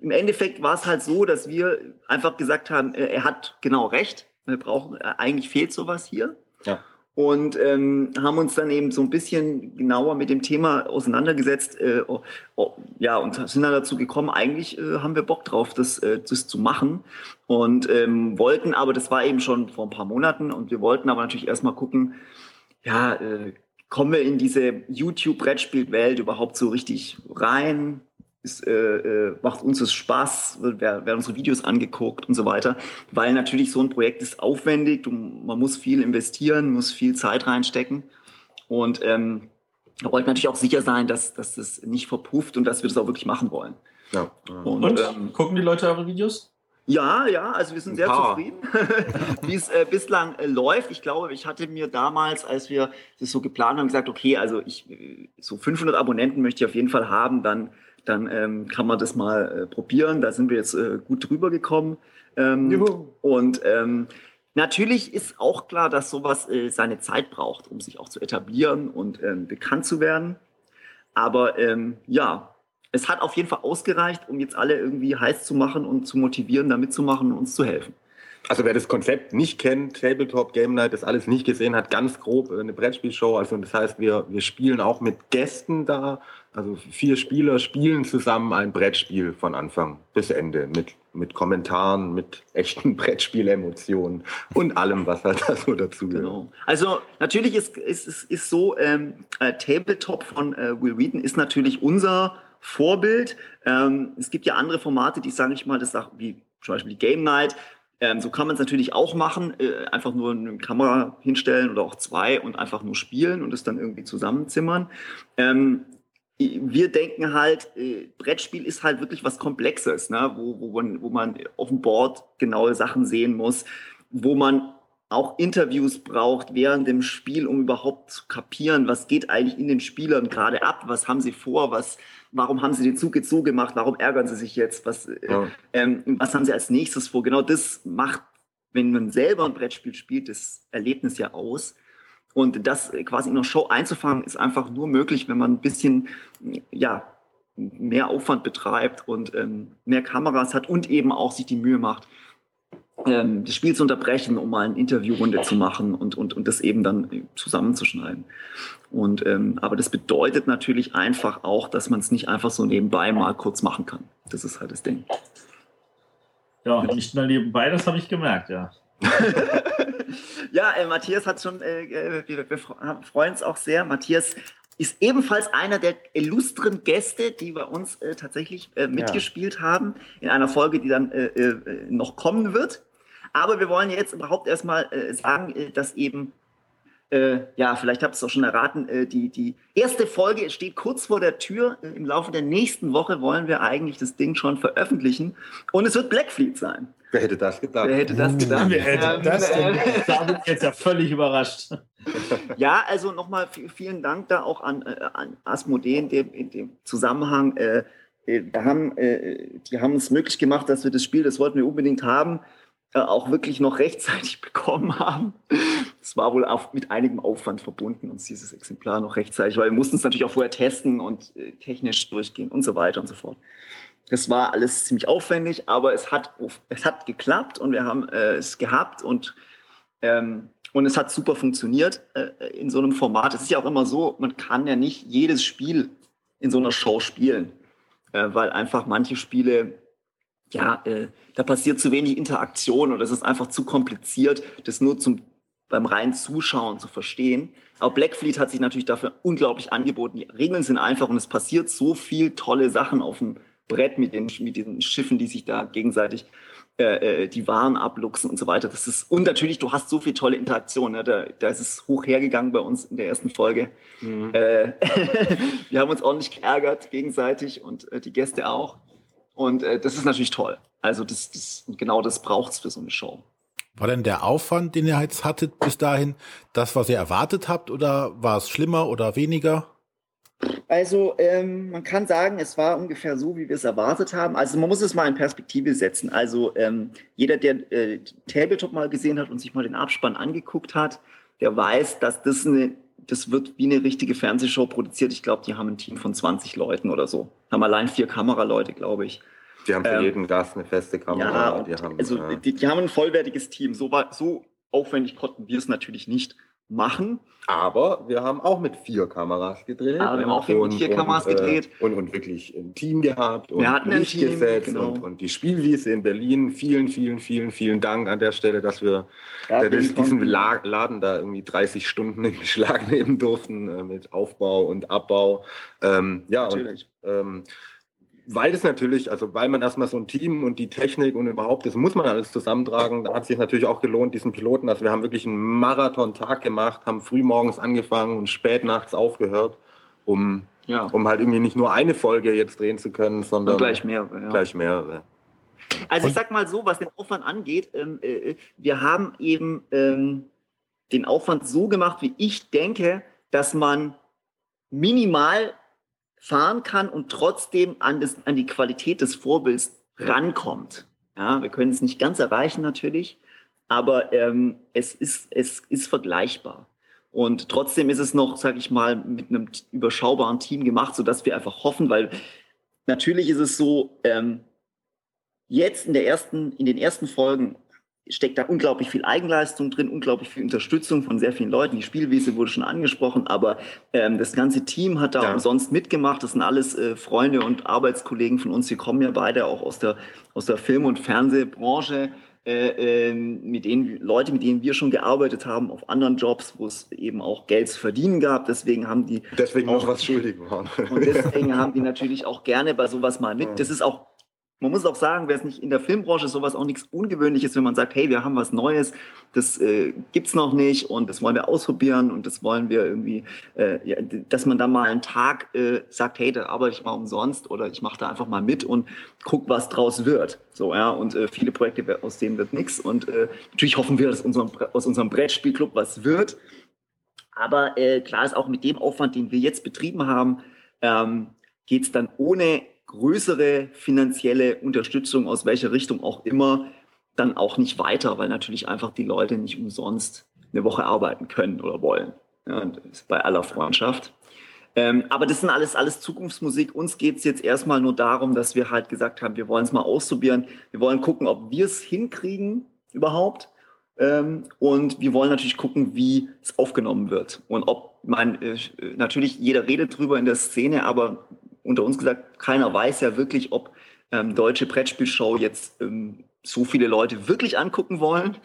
im Endeffekt war es halt so, dass wir einfach gesagt haben, äh, er hat genau recht. Wir brauchen, äh, eigentlich fehlt sowas hier. Ja und ähm, haben uns dann eben so ein bisschen genauer mit dem Thema auseinandergesetzt. Äh, oh, oh, ja, und sind dann dazu gekommen, eigentlich äh, haben wir Bock drauf, das, äh, das zu machen. Und ähm, wollten aber, das war eben schon vor ein paar Monaten, und wir wollten aber natürlich erstmal gucken, ja, äh, kommen wir in diese YouTube-Brettspielwelt überhaupt so richtig rein? Ist, äh, äh, macht uns das Spaß, werden unsere Videos angeguckt und so weiter. Weil natürlich so ein Projekt ist aufwendig, du, man muss viel investieren, muss viel Zeit reinstecken. Und ähm, wir wollten natürlich auch sicher sein, dass, dass das nicht verpufft und dass wir das auch wirklich machen wollen. Ja. Und, und ähm, gucken die Leute eure Videos? Ja, ja, also wir sind sehr zufrieden, wie es äh, bislang äh, läuft. Ich glaube, ich hatte mir damals, als wir das so geplant haben, gesagt, okay, also ich so 500 Abonnenten möchte ich auf jeden Fall haben, dann dann ähm, kann man das mal äh, probieren. Da sind wir jetzt äh, gut drüber gekommen. Ähm, und ähm, natürlich ist auch klar, dass sowas äh, seine Zeit braucht, um sich auch zu etablieren und ähm, bekannt zu werden. Aber ähm, ja, es hat auf jeden Fall ausgereicht, um jetzt alle irgendwie heiß zu machen und zu motivieren, da mitzumachen und uns zu helfen. Also wer das Konzept nicht kennt, Tabletop Game Night, das alles nicht gesehen hat, ganz grob äh, eine Brettspielshow. Also das heißt, wir, wir spielen auch mit Gästen da. Also vier Spieler spielen zusammen ein Brettspiel von Anfang bis Ende mit, mit Kommentaren, mit echten Brettspielemotionen und allem, was halt da so dazu gehört. Genau. Also natürlich ist, ist, ist, ist so, ähm, äh, Tabletop von äh, Will Wheaton ist natürlich unser Vorbild. Ähm, es gibt ja andere Formate, die, sage ich mal, das sagt, wie zum Beispiel die Game Night, ähm, so kann man es natürlich auch machen, äh, einfach nur eine Kamera hinstellen oder auch zwei und einfach nur spielen und es dann irgendwie zusammenzimmern. Ähm, wir denken halt, äh, Brettspiel ist halt wirklich was Komplexes, ne? wo, wo, man, wo man auf dem Board genaue Sachen sehen muss, wo man auch Interviews braucht während dem Spiel, um überhaupt zu kapieren, was geht eigentlich in den Spielern gerade ab, was haben sie vor, was, warum haben sie den Zug jetzt so gemacht, warum ärgern sie sich jetzt, was, äh, ja. ähm, was haben sie als nächstes vor. Genau das macht, wenn man selber ein Brettspiel spielt, das Erlebnis ja aus. Und das quasi in einer Show einzufangen, ist einfach nur möglich, wenn man ein bisschen, ja, mehr Aufwand betreibt und ähm, mehr Kameras hat und eben auch sich die Mühe macht, ähm, das Spiel zu unterbrechen, um mal eine Interviewrunde zu machen und, und, und das eben dann zusammenzuschneiden. Und, ähm, aber das bedeutet natürlich einfach auch, dass man es nicht einfach so nebenbei mal kurz machen kann. Das ist halt das Ding. Ja, nicht nur nebenbei, das habe ich gemerkt, ja. Ja, äh, Matthias hat schon, äh, äh wir, wir freuen uns auch sehr. Matthias ist ebenfalls einer der illustren Gäste, die bei uns äh, tatsächlich äh, mitgespielt ja. haben, in einer Folge, die dann äh, äh, noch kommen wird. Aber wir wollen jetzt überhaupt erstmal äh, sagen, dass eben Äh, ja, vielleicht habt ihr es auch schon erraten. Äh, die, die erste Folge steht kurz vor der Tür. Äh, Im Laufe der nächsten Woche wollen wir eigentlich das Ding schon veröffentlichen. Und es wird Blackfleet sein. Wer hätte das gedacht? Wer hätte das gedacht? Wer hätte Ähm, das denn? äh, Da bin ich jetzt ja völlig überrascht. Ja, also nochmal vielen Dank da auch an, äh, an Asmodee in dem, in dem Zusammenhang. Äh, äh, wir haben, äh, die haben es möglich gemacht, dass wir das Spiel, das wollten wir unbedingt haben, auch wirklich noch rechtzeitig bekommen haben. Es war wohl auch mit einigem Aufwand verbunden, uns dieses Exemplar noch rechtzeitig, weil wir mussten es natürlich auch vorher testen und äh, technisch durchgehen und so weiter und so fort. Das war alles ziemlich aufwendig, aber es hat, es hat geklappt und wir haben äh, es gehabt und ähm, und es hat super funktioniert äh, in so einem Format. Es ist ja auch immer so, man kann ja nicht jedes Spiel in so einer Show spielen, äh, weil einfach manche Spiele, ja, äh, da passiert zu wenig Interaktion oder es ist einfach zu kompliziert, das nur zum, beim reinen Zuschauen zu verstehen. Aber Blackfleet hat sich natürlich dafür unglaublich angeboten. Die Regeln sind einfach und es passiert so viel tolle Sachen auf dem Brett mit den, mit diesen Schiffen, die sich da gegenseitig äh, äh, die Waren abluchsen und so weiter. Das ist, und natürlich, du hast so viel tolle Interaktion. Ne? Da, da ist es hoch hergegangen bei uns in der ersten Folge. Äh, wir haben uns ordentlich geärgert gegenseitig und äh, die Gäste auch. Und äh, das ist natürlich toll. Also das, das, und genau das braucht es für so eine Show. War denn der Aufwand, den ihr jetzt hattet bis dahin, das, was ihr erwartet habt, oder war es schlimmer oder weniger? Also ähm, man kann sagen, es war ungefähr so, wie wir es erwartet haben. Also man muss es mal in Perspektive setzen. Also ähm, jeder, der äh, Tabletop mal gesehen hat und sich mal den Abspann angeguckt hat, der weiß, dass das eine, das wird wie eine richtige Fernsehshow produziert. Ich glaube, die haben ein Team von 20 Leuten oder so. Haben allein vier Kameraleute, glaube ich. Die haben für Ähm, jeden Gast eine feste Kamera. Ja, die haben, also äh, die, die haben ein vollwertiges Team. So, war, so aufwendig konnten wir es natürlich nicht machen. aber wir haben auch mit vier Kameras gedreht. Aber wir haben auch mit vier Kameras gedreht. Äh, und, und wirklich ein Team gehabt und Wir hatten ein Team, gesetzt genau. und, und die Spielwiese in Berlin. Vielen, vielen, vielen, vielen Dank an der Stelle, dass wir Ja, das, diesen Laden da irgendwie 30 Stunden in Beschlag nehmen durften äh, mit Aufbau und Abbau. Ähm, ja, und Natürlich. ähm, weil das natürlich, also weil man erstmal so ein Team und die Technik und überhaupt, das muss man alles zusammentragen. Da hat es sich natürlich auch gelohnt, diesen Piloten. Also wir haben wirklich einen Marathon-Tag gemacht, haben früh morgens angefangen und spät nachts aufgehört, um, Ja. um halt irgendwie nicht nur eine Folge jetzt drehen zu können, sondern Und gleich mehrere. Ja. gleich mehrere. Also ich sag mal so, was den Aufwand angeht, ähm, äh, wir haben eben ähm, den Aufwand so gemacht, wie ich denke, dass man minimal fahren kann und trotzdem an, das, an die Qualität des Vorbilds rankommt. Ja, wir können es nicht ganz erreichen natürlich, aber ähm, es, ist, es ist vergleichbar. Und trotzdem ist es noch, sag ich mal, mit einem überschaubaren Team gemacht, sodass wir einfach hoffen, weil natürlich ist es so, ähm, jetzt in, der ersten, in den ersten Folgen steckt da unglaublich viel Eigenleistung drin, unglaublich viel Unterstützung von sehr vielen Leuten. Die Spielwiese wurde schon angesprochen, aber ähm, das ganze Team hat da Ja. umsonst mitgemacht. Das sind alles äh, Freunde und Arbeitskollegen von uns. Wir kommen ja beide auch aus der, aus der Film- und Fernsehbranche. Äh, ähm, mit denen Leute, mit denen wir schon gearbeitet haben auf anderen Jobs, wo es eben auch Geld zu verdienen gab. Deswegen haben die Deswegen Auch- was schuldig waren. und deswegen haben die natürlich auch gerne bei sowas mal mit. Das ist auch, man muss auch sagen, wäre es nicht in der Filmbranche sowas auch nichts Ungewöhnliches, wenn man sagt, hey, wir haben was Neues, das äh, gibt's noch nicht und das wollen wir ausprobieren und das wollen wir irgendwie, äh, ja, dass man dann mal einen Tag äh, sagt, hey, da arbeite ich mal umsonst oder ich mache da einfach mal mit und guck, was draus wird. So, ja, und äh, viele Projekte, aus denen wird nichts und äh, natürlich hoffen wir, dass unserem, aus unserem Brettspielclub was wird. Aber äh, klar ist auch mit dem Aufwand, den wir jetzt betrieben haben, ähm, geht es dann ohne größere finanzielle Unterstützung aus welcher Richtung auch immer dann auch nicht weiter, weil natürlich einfach die Leute nicht umsonst eine Woche arbeiten können oder wollen. Ja, und das ist bei aller Freundschaft. Ähm, aber das sind alles, alles Zukunftsmusik. Uns geht es jetzt erstmal nur darum, dass wir halt gesagt haben, wir wollen es mal ausprobieren. Wir wollen gucken, ob wir es hinkriegen überhaupt. Ähm, und wir wollen natürlich gucken, wie es aufgenommen wird. Und ob, mein, äh, natürlich jeder redet drüber in der Szene, aber unter uns gesagt, keiner weiß ja wirklich, ob ähm, deutsche Brettspielshow jetzt ähm, so viele Leute wirklich angucken wollen,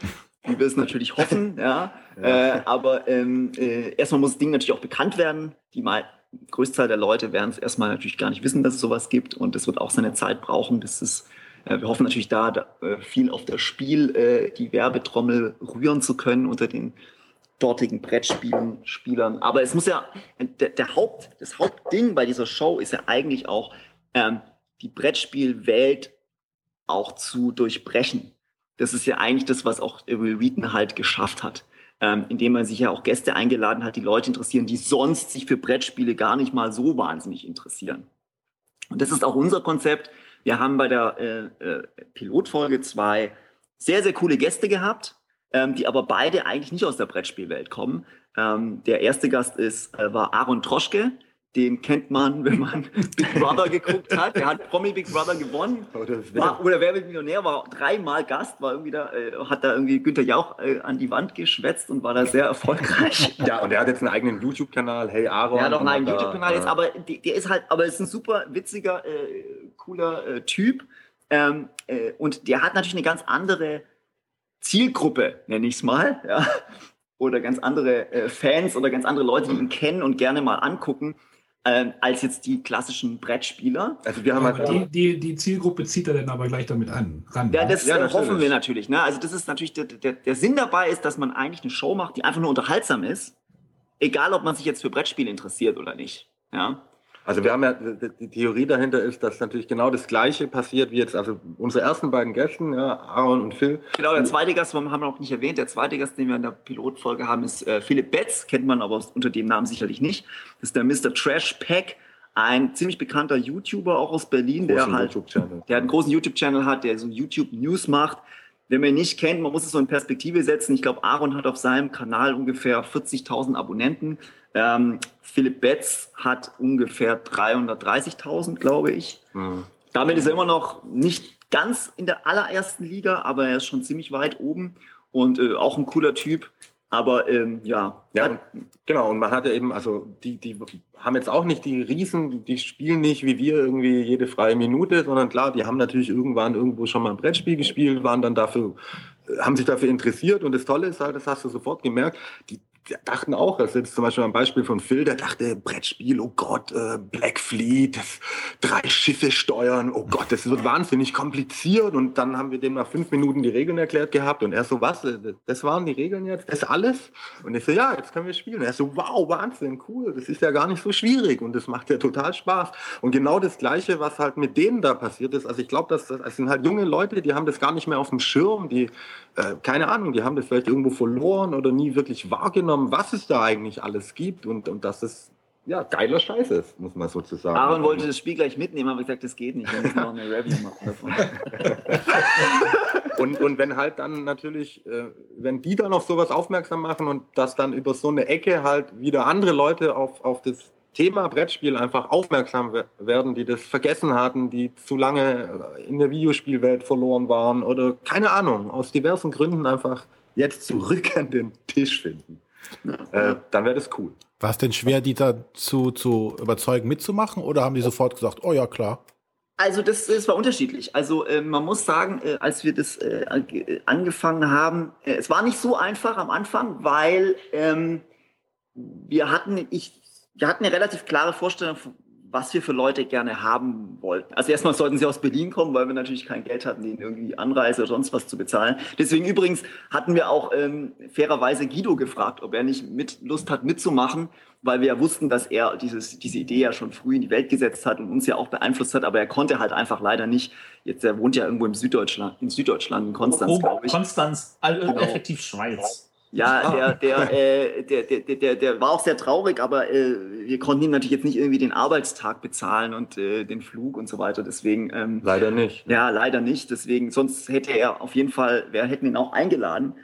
wie wir es natürlich hoffen. ja. Äh, aber ähm, äh, erstmal muss das Ding natürlich auch bekannt werden. Die mal Größteil der Leute werden es erstmal natürlich gar nicht wissen, dass es sowas gibt. Und es wird auch seine Zeit brauchen, bis es äh, wir hoffen natürlich da, da äh, viel auf das Spiel, äh, die Werbetrommel rühren zu können unter den dortigen Brettspielern. Aber es muss ja, der, der, Haupt, das Hauptding bei dieser Show ist ja eigentlich auch, ähm, die Brettspielwelt auch zu durchbrechen. Das ist ja eigentlich das, was auch Will Wheaton halt geschafft hat. Ähm, indem man sich ja auch Gäste eingeladen hat, die Leute interessieren, die sonst sich für Brettspiele gar nicht mal so wahnsinnig interessieren. Und das ist auch unser Konzept. Wir haben bei der äh, äh, Pilotfolge zwei sehr, sehr coole Gäste gehabt, ähm, die aber beide eigentlich nicht aus der Brettspielwelt kommen. Ähm, der erste Gast ist, äh, war Aaron Troschke. Den kennt man, wenn man Big Brother geguckt hat. Der hat Promi Big Brother gewonnen. Oder, war, oder Wer wird Millionär, war dreimal Gast, war irgendwie da, äh, hat da irgendwie Günther Jauch äh, an die Wand geschwätzt und war da sehr erfolgreich. ja, und er hat jetzt einen eigenen YouTube-Kanal, Hey Aaron. Er hat auch einen eigenen YouTube-Kanal jetzt, aber die, der ist halt, aber ist ein super witziger, äh, cooler äh, Typ. Ähm, äh, und der hat natürlich eine ganz andere Zielgruppe, nenne ich es mal, ja, oder ganz andere äh, Fans oder ganz andere Leute, die ihn kennen und gerne mal angucken, ähm, als jetzt die klassischen Brettspieler. Also wir haben halt die, die, die, Zielgruppe zieht er dann aber gleich damit an. Ran, ja, das ja, hoffen wir natürlich. Ne? Also das ist natürlich der, der, der Sinn dabei ist, dass man eigentlich eine Show macht, die einfach nur unterhaltsam ist, egal ob man sich jetzt für Brettspiele interessiert oder nicht. Ja. Also wir haben ja, die Theorie dahinter ist, dass natürlich genau das Gleiche passiert wie jetzt, also unsere ersten beiden Gästen, ja, Aaron und Phil. Genau, der zweite Gast, haben wir noch nicht erwähnt, der zweite Gast, den wir in der Pilotfolge haben, ist äh, Philipp Betz, kennt man aber unter dem Namen sicherlich nicht. Das ist der Mr. Trash Pack, ein ziemlich bekannter YouTuber auch aus Berlin, der halt, der einen großen YouTube-Channel hat, der so YouTube-News macht. Wenn man ihn nicht kennt, man muss es so in Perspektive setzen. Ich glaube, Aaron hat auf seinem Kanal ungefähr 40.000 Abonnenten. Ähm, Philipp Betz hat ungefähr 330.000, glaube ich. Mhm. Damit ist er immer noch nicht ganz in der allerersten Liga, aber er ist schon ziemlich weit oben und äh, auch ein cooler Typ. Aber ähm, ja. Ja, und, genau. Und man hatte eben, also die, die haben jetzt auch nicht die Riesen, die spielen nicht wie wir irgendwie jede freie Minute, sondern klar, die haben natürlich irgendwann irgendwo schon mal ein Brettspiel gespielt, waren dann dafür, haben sich dafür interessiert. Und das Tolle ist halt, das hast du sofort gemerkt, die dachten auch, das ist zum Beispiel ein Beispiel von Phil, der dachte, Brettspiel, oh Gott, äh, Black Fleet, das, drei Schiffe steuern, oh Gott, das wird wahnsinnig kompliziert. Und dann haben wir dem nach fünf Minuten die Regeln erklärt gehabt und er so, was, äh, das waren die Regeln jetzt, das alles? Und ich so, ja, jetzt können wir spielen. Und er so, wow, Wahnsinn, cool, das ist ja gar nicht so schwierig und das macht ja total Spaß. Und genau das Gleiche, was halt mit denen da passiert ist, also ich glaube, das, das sind halt junge Leute, die haben das gar nicht mehr auf dem Schirm, die, äh, keine Ahnung, die haben das vielleicht irgendwo verloren oder nie wirklich wahrgenommen mitbekommen, was es da eigentlich alles gibt und, und dass es ja, geiler Scheiß ist, muss man sozusagen. Aaron wollte das Spiel gleich mitnehmen, aber gesagt, das geht nicht. Wir müssen noch eine Review machen davon. und, und wenn halt dann natürlich, äh, wenn die dann auf sowas aufmerksam machen und dass dann über so eine Ecke halt wieder andere Leute auf, auf das Thema Brettspiel einfach aufmerksam werden, die das vergessen hatten, die zu lange in der Videospielwelt verloren waren oder keine Ahnung, aus diversen Gründen einfach jetzt zurück an den Tisch finden. Äh, dann wäre das cool. War es denn schwer, die dazu zu überzeugen, mitzumachen oder haben die sofort gesagt, oh ja, klar? Also das, das war unterschiedlich. Also äh, man muss sagen, äh, als wir das äh, angefangen haben, äh, es war nicht so einfach am Anfang, weil ähm, wir hatten, ich, wir hatten eine relativ klare Vorstellung, was wir für Leute gerne haben wollten. Also erstmal sollten sie aus Berlin kommen, weil wir natürlich kein Geld hatten, ihnen irgendwie Anreise oder sonst was zu bezahlen. Deswegen übrigens hatten wir auch ähm, fairerweise Guido gefragt, ob er nicht mit Lust hat mitzumachen, weil wir ja wussten, dass er dieses, diese Idee ja schon früh in die Welt gesetzt hat und uns ja auch beeinflusst hat, aber er konnte halt einfach leider nicht. Jetzt, er wohnt ja irgendwo im Süddeutschland, in Süddeutschland, in Konstanz, glaube ich. Konstanz, also effektiv Schweiz. Ja, ah. der, der, äh, der, der, der, der war auch sehr traurig, aber äh, wir konnten ihm natürlich jetzt nicht irgendwie den Arbeitstag bezahlen und äh, den Flug und so weiter. Deswegen ähm, leider nicht. Ja, leider nicht. Deswegen, sonst hätte er auf jeden Fall, wir hätten ihn auch eingeladen.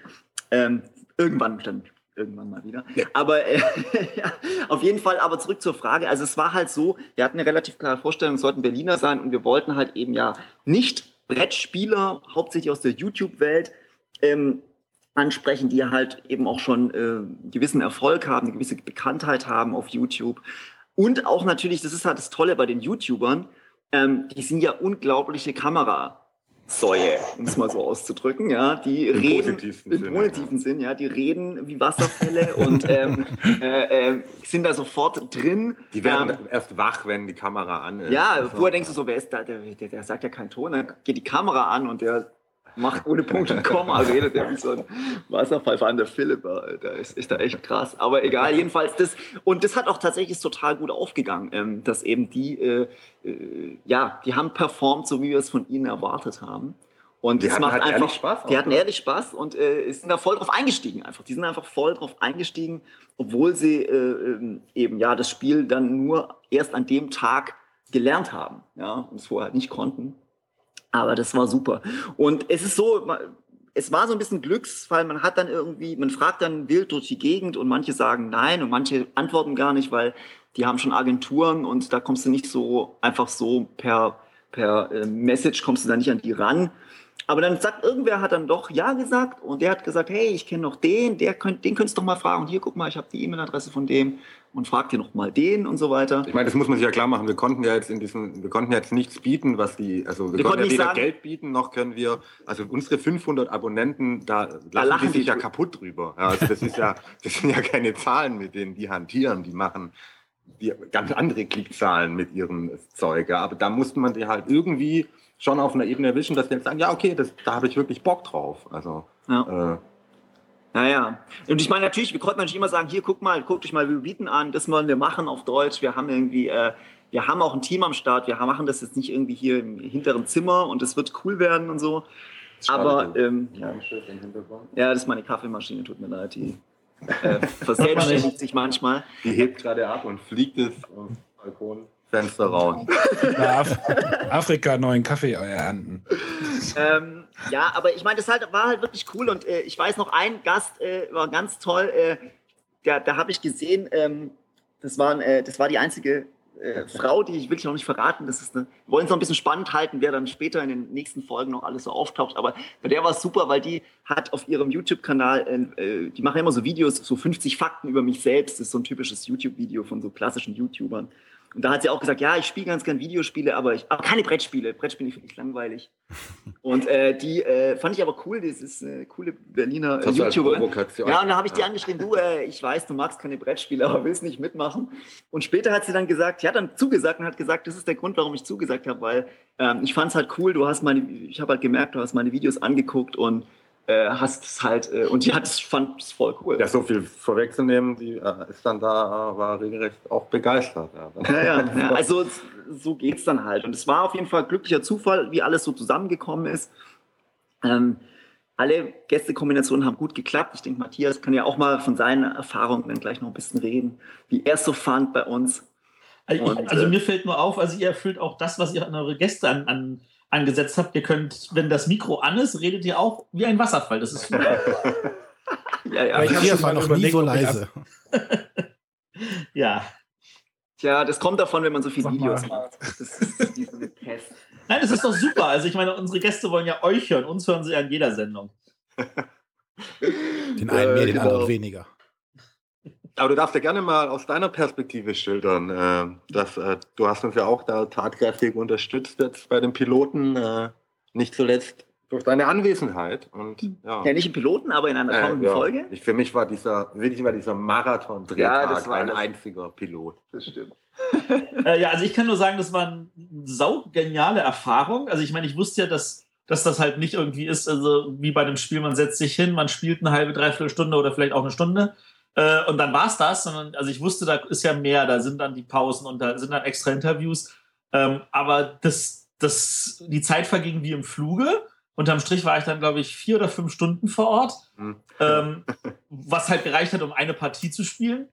Ähm, irgendwann dann irgendwann mal wieder. Ja. Aber äh, ja, auf jeden Fall, aber zurück zur Frage. Also es war halt so, wir hatten eine relativ klare Vorstellung, es sollten Berliner sein und wir wollten halt eben ja nicht Brettspieler, hauptsächlich aus der YouTube-Welt, ähm, ansprechen, die halt eben auch schon äh, gewissen Erfolg haben, eine gewisse Bekanntheit haben auf YouTube. Und auch natürlich, das ist halt das Tolle bei den YouTubern, ähm, die sind ja unglaubliche Kamerasäue, um es mal so auszudrücken, ja, die Im reden positivsten im Sinn, positiven ja. Sinn, ja, die reden wie Wasserfälle und ähm, äh, äh, sind da sofort drin. Die werden ähm, erst wach, wenn die Kamera an ist. Ja, also. vorher denkst du so, wer ist da, der, der, der sagt ja keinen Ton, dann geht die Kamera an und der macht ohne Punkt und Komma, redet er wie so ein Wasserpfeifer an der Philipp. Da ist, ist da echt krass. Aber egal, jedenfalls das. Und das hat auch tatsächlich total gut aufgegangen, ähm, dass eben die, äh, äh, ja, die haben performt, so wie wir es von ihnen erwartet haben. Und Die das hatten macht halt einfach ehrlich Spaß auch, Die hatten ne? ehrlich Spaß und äh, sind da voll drauf eingestiegen einfach. Die sind einfach voll drauf eingestiegen, obwohl sie äh, ähm, eben ja das Spiel dann nur erst an dem Tag gelernt haben, ja, und es vorher nicht konnten. Aber das war super. Und es ist so, es war so ein bisschen Glücksfall. Man hat dann irgendwie, man fragt dann wild durch die Gegend und manche sagen nein und manche antworten gar nicht, weil die haben schon Agenturen und da kommst du nicht so einfach so per, per äh, Message kommst du da nicht an die ran. Aber dann sagt irgendwer hat dann doch ja gesagt und der hat gesagt, hey, ich kenne noch den, der könnt, den könntest du doch mal fragen. Und hier, guck mal, ich habe die E-Mail-Adresse von dem und frag dir noch mal den und so weiter. Ich meine, das muss man sich ja klar machen. Wir konnten ja jetzt in diesem, wir konnten jetzt nichts bieten, was die, also wir, Wir konnten ja weder sagen- Geld bieten, noch können wir, also unsere 500 Abonnenten, da lachen, lachen die sich ja kaputt drüber. Ja, also das ist ja, das sind ja keine Zahlen, mit denen die hantieren. Die machen die ganz andere Klickzahlen mit ihrem Zeug. Ja. Aber da musste man die halt irgendwie schon auf einer Ebene erwischen, dass die jetzt sagen, ja, okay, das, da habe ich wirklich Bock drauf. Also, Ja. äh, Naja. Und ich meine, natürlich, wir konnten natürlich immer sagen, hier, guck mal, guckt euch mal, wir bieten an, das wollen wir machen auf Deutsch. Wir haben irgendwie, äh, wir haben auch ein Team am Start. Wir machen das jetzt nicht irgendwie hier im hinteren Zimmer und es wird cool werden und so. Aber, ähm, ja. ja, das ist meine Kaffeemaschine, tut mir leid, die äh, verselbstständigt sich manchmal. die hebt gerade ab und fliegt es aus dem Balkonfenster raus. Af Afrika neuen Kaffee ernten. ähm, ja, aber ich meine, das halt, war halt wirklich cool und äh, ich weiß noch, ein Gast äh, war ganz toll, äh, da, da habe ich gesehen, ähm, das, waren, äh, das war die einzige äh, Frau, die ich wirklich noch nicht verraten, das ist eine, wir wollen es noch ein bisschen spannend halten, wer dann später in den nächsten Folgen noch alles so auftaucht, aber bei der war es super, weil die hat auf ihrem YouTube-Kanal, äh, die machen immer so Videos, so 50 Fakten über mich selbst, das ist so ein typisches YouTube-Video von so klassischen YouTubern. Und da hat sie auch gesagt, ja, ich spiele ganz gern Videospiele, aber, ich, aber keine Brettspiele. Brettspiele finde ich langweilig. Und äh, die äh, fand ich aber cool. Das ist eine coole Berliner äh. Provokation. Ja, und da habe ich die angeschrieben, du, äh, ich weiß, du magst keine Brettspiele, aber willst nicht mitmachen. Und später hat sie dann gesagt, sie hat dann zugesagt und hat gesagt, das ist der Grund, warum ich zugesagt habe, weil ähm, ich fand es halt cool, du hast meine, ich habe halt gemerkt, du hast meine Videos angeguckt und äh, hast es halt, äh, und die hat es, fand es voll cool. Ja, so viel vorwegzunehmen, die äh, ist dann da, war regelrecht auch begeistert. Ja. Ja, ja, also so geht's dann halt. Und es war auf jeden Fall glücklicher Zufall, wie alles so zusammengekommen ist. Ähm, alle Gästekombinationen haben gut geklappt. Ich denke, Matthias kann ja auch mal von seinen Erfahrungen dann gleich noch ein bisschen reden, wie er es so fand bei uns. Also, ich, Und, also äh, mir fällt nur auf, also ihr erfüllt auch das, was ihr an eure Gäste an, an, angesetzt habt. Ihr könnt, wenn das Mikro an ist, redet ihr auch wie ein Wasserfall. Das ist super. Ja, ja. Aber ich hab Hier schon war noch nie so leise. ja. Tja, das kommt davon, wenn man so viele Videos macht. Das ist wie so eine Pest. Nein, das ist doch super. Also ich meine, unsere Gäste wollen ja euch hören. Uns hören sie ja in jeder Sendung. Den einen mehr, Äh, den genau. anderen weniger. Aber du darfst ja gerne mal aus deiner Perspektive schildern. Äh, dass, äh, du hast uns ja auch da tatkräftig unterstützt jetzt bei den Piloten, äh, nicht zuletzt durch deine Anwesenheit. Und, ja. Ja, nicht im Piloten, aber in einer Äh, kommenden ja. Folge. Ich, für mich war dieser, wirklich war dieser Marathon-Drehtag Ja, das war ein alles- einziger Pilot. Das stimmt. Äh, ja, also ich kann nur sagen, das war eine saugeniale Erfahrung. Also ich meine, ich wusste ja, dass, dass das halt nicht irgendwie ist, also wie bei einem Spiel, man setzt sich hin, man spielt eine halbe, dreiviertel Stunde oder vielleicht auch eine Stunde äh, und dann war's das, sondern also ich wusste, da ist ja mehr, da sind dann die Pausen und da sind dann extra Interviews. Ähm, aber das, das, die Zeit verging wie im Fluge. Unterm Strich war ich dann, glaube ich, vier oder fünf Stunden vor Ort, Hm. ähm, was halt gereicht hat, um eine Partie zu spielen.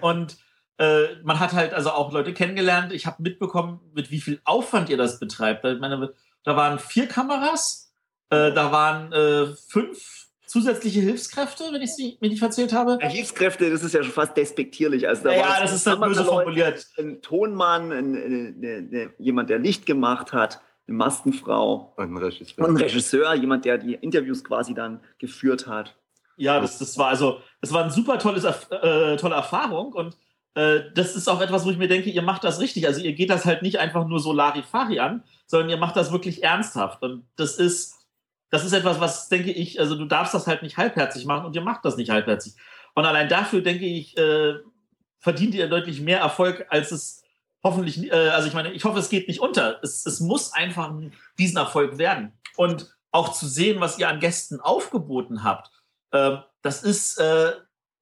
Und äh, man hat halt also auch Leute kennengelernt. Ich habe mitbekommen, mit wie viel Aufwand ihr das betreibt. Ich meine, da waren vier Kameras, äh, da waren äh, fünf zusätzliche Hilfskräfte, wenn ich sie mir nicht verzählt habe. Ja, Hilfskräfte, das ist ja schon fast despektierlich. Also, da Ja, war das es ist dann böse formuliert. Ein Tonmann, ein, ein, ein, ein, jemand, der Licht gemacht hat, eine Maskenfrau Und ein Regisseur. und ein Regisseur, jemand, der die Interviews quasi dann geführt hat. Ja, das, das war also, das war eine super tolles, äh, tolle Erfahrung und äh, das ist auch etwas, wo ich mir denke, ihr macht das richtig. Also ihr geht das halt nicht einfach nur so Larifari an, sondern ihr macht das wirklich ernsthaft. Und das ist, das ist etwas, was denke ich, also du darfst das halt nicht halbherzig machen und ihr macht das nicht halbherzig. Und allein dafür denke ich, äh, verdient ihr deutlich mehr Erfolg, als es hoffentlich, äh, also ich meine, ich hoffe, es geht nicht unter. Es, es muss einfach ein Riesenerfolg werden. Und auch zu sehen, was ihr an Gästen aufgeboten habt, äh, das ist äh,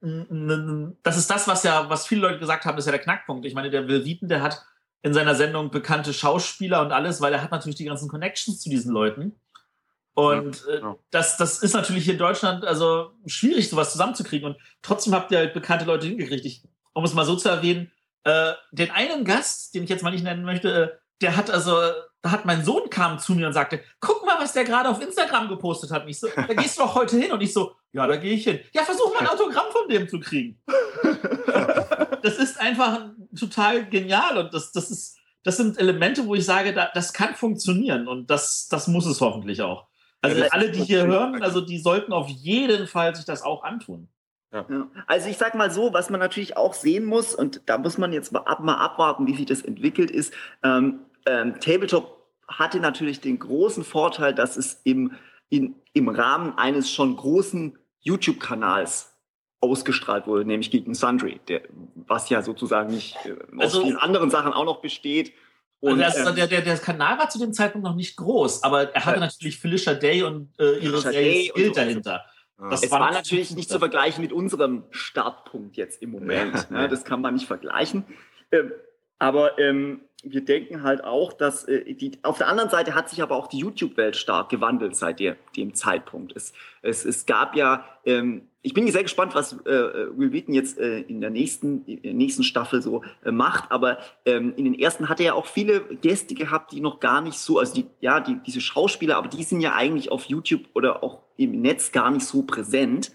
das ist das, was ja, was viele Leute gesagt haben, ist ja der Knackpunkt. Ich meine, der Will der hat in seiner Sendung bekannte Schauspieler und alles, weil er hat natürlich die ganzen Connections zu diesen Leuten. Und äh, ja. das, das ist natürlich hier in Deutschland also schwierig, sowas zusammenzukriegen. Und trotzdem habt ihr halt bekannte Leute hingekriegt. Ich, um es mal so zu erwähnen, äh, den einen Gast, den ich jetzt mal nicht nennen möchte, äh, der hat also, da hat mein Sohn kam zu mir und sagte, guck mal, was der gerade auf Instagram gepostet hat. Und ich so, da gehst du doch heute hin. Und ich so, ja, da gehe ich hin. Ja, versuch mal ein Autogramm von dem zu kriegen. das ist einfach total genial und das, das ist, das sind Elemente, wo ich sage, da, das kann funktionieren und das, das muss es hoffentlich auch. Also alle, die hier hören, also die sollten auf jeden Fall sich das auch antun. Ja. Also ich sag mal so, was man natürlich auch sehen muss, und da muss man jetzt mal, ab, mal abwarten, wie sich das entwickelt ist. Ähm, ähm, Tabletop hatte natürlich den großen Vorteil, dass es im, in, im Rahmen eines schon großen YouTube-Kanals ausgestrahlt wurde, nämlich Geek Sundry, der, was ja sozusagen nicht äh, aus also, vielen anderen Sachen auch noch besteht. Und, also das, der, der, der, Kanal war zu dem Zeitpunkt noch nicht groß, aber er hatte ja. natürlich Felicia Day und äh, ihre Serie Skill dahinter. Das es war, war natürlich nicht zu vergleichen mit unserem Startpunkt jetzt im Moment. Ja. Ne? Das kann man nicht vergleichen. Ähm, aber ähm, wir denken halt auch, dass äh, die, auf der anderen Seite hat sich aber auch die YouTube-Welt stark gewandelt seit der, dem Zeitpunkt. Es, es, es gab ja, ähm, ich bin sehr gespannt, was äh, Will Wheaton jetzt äh, in der nächsten, in der nächsten Staffel so äh, macht, aber ähm, in den ersten hat er ja auch viele Gäste gehabt, die noch gar nicht so, also die, ja, die, diese Schauspieler, aber die sind ja eigentlich auf YouTube oder auch im Netz gar nicht so präsent.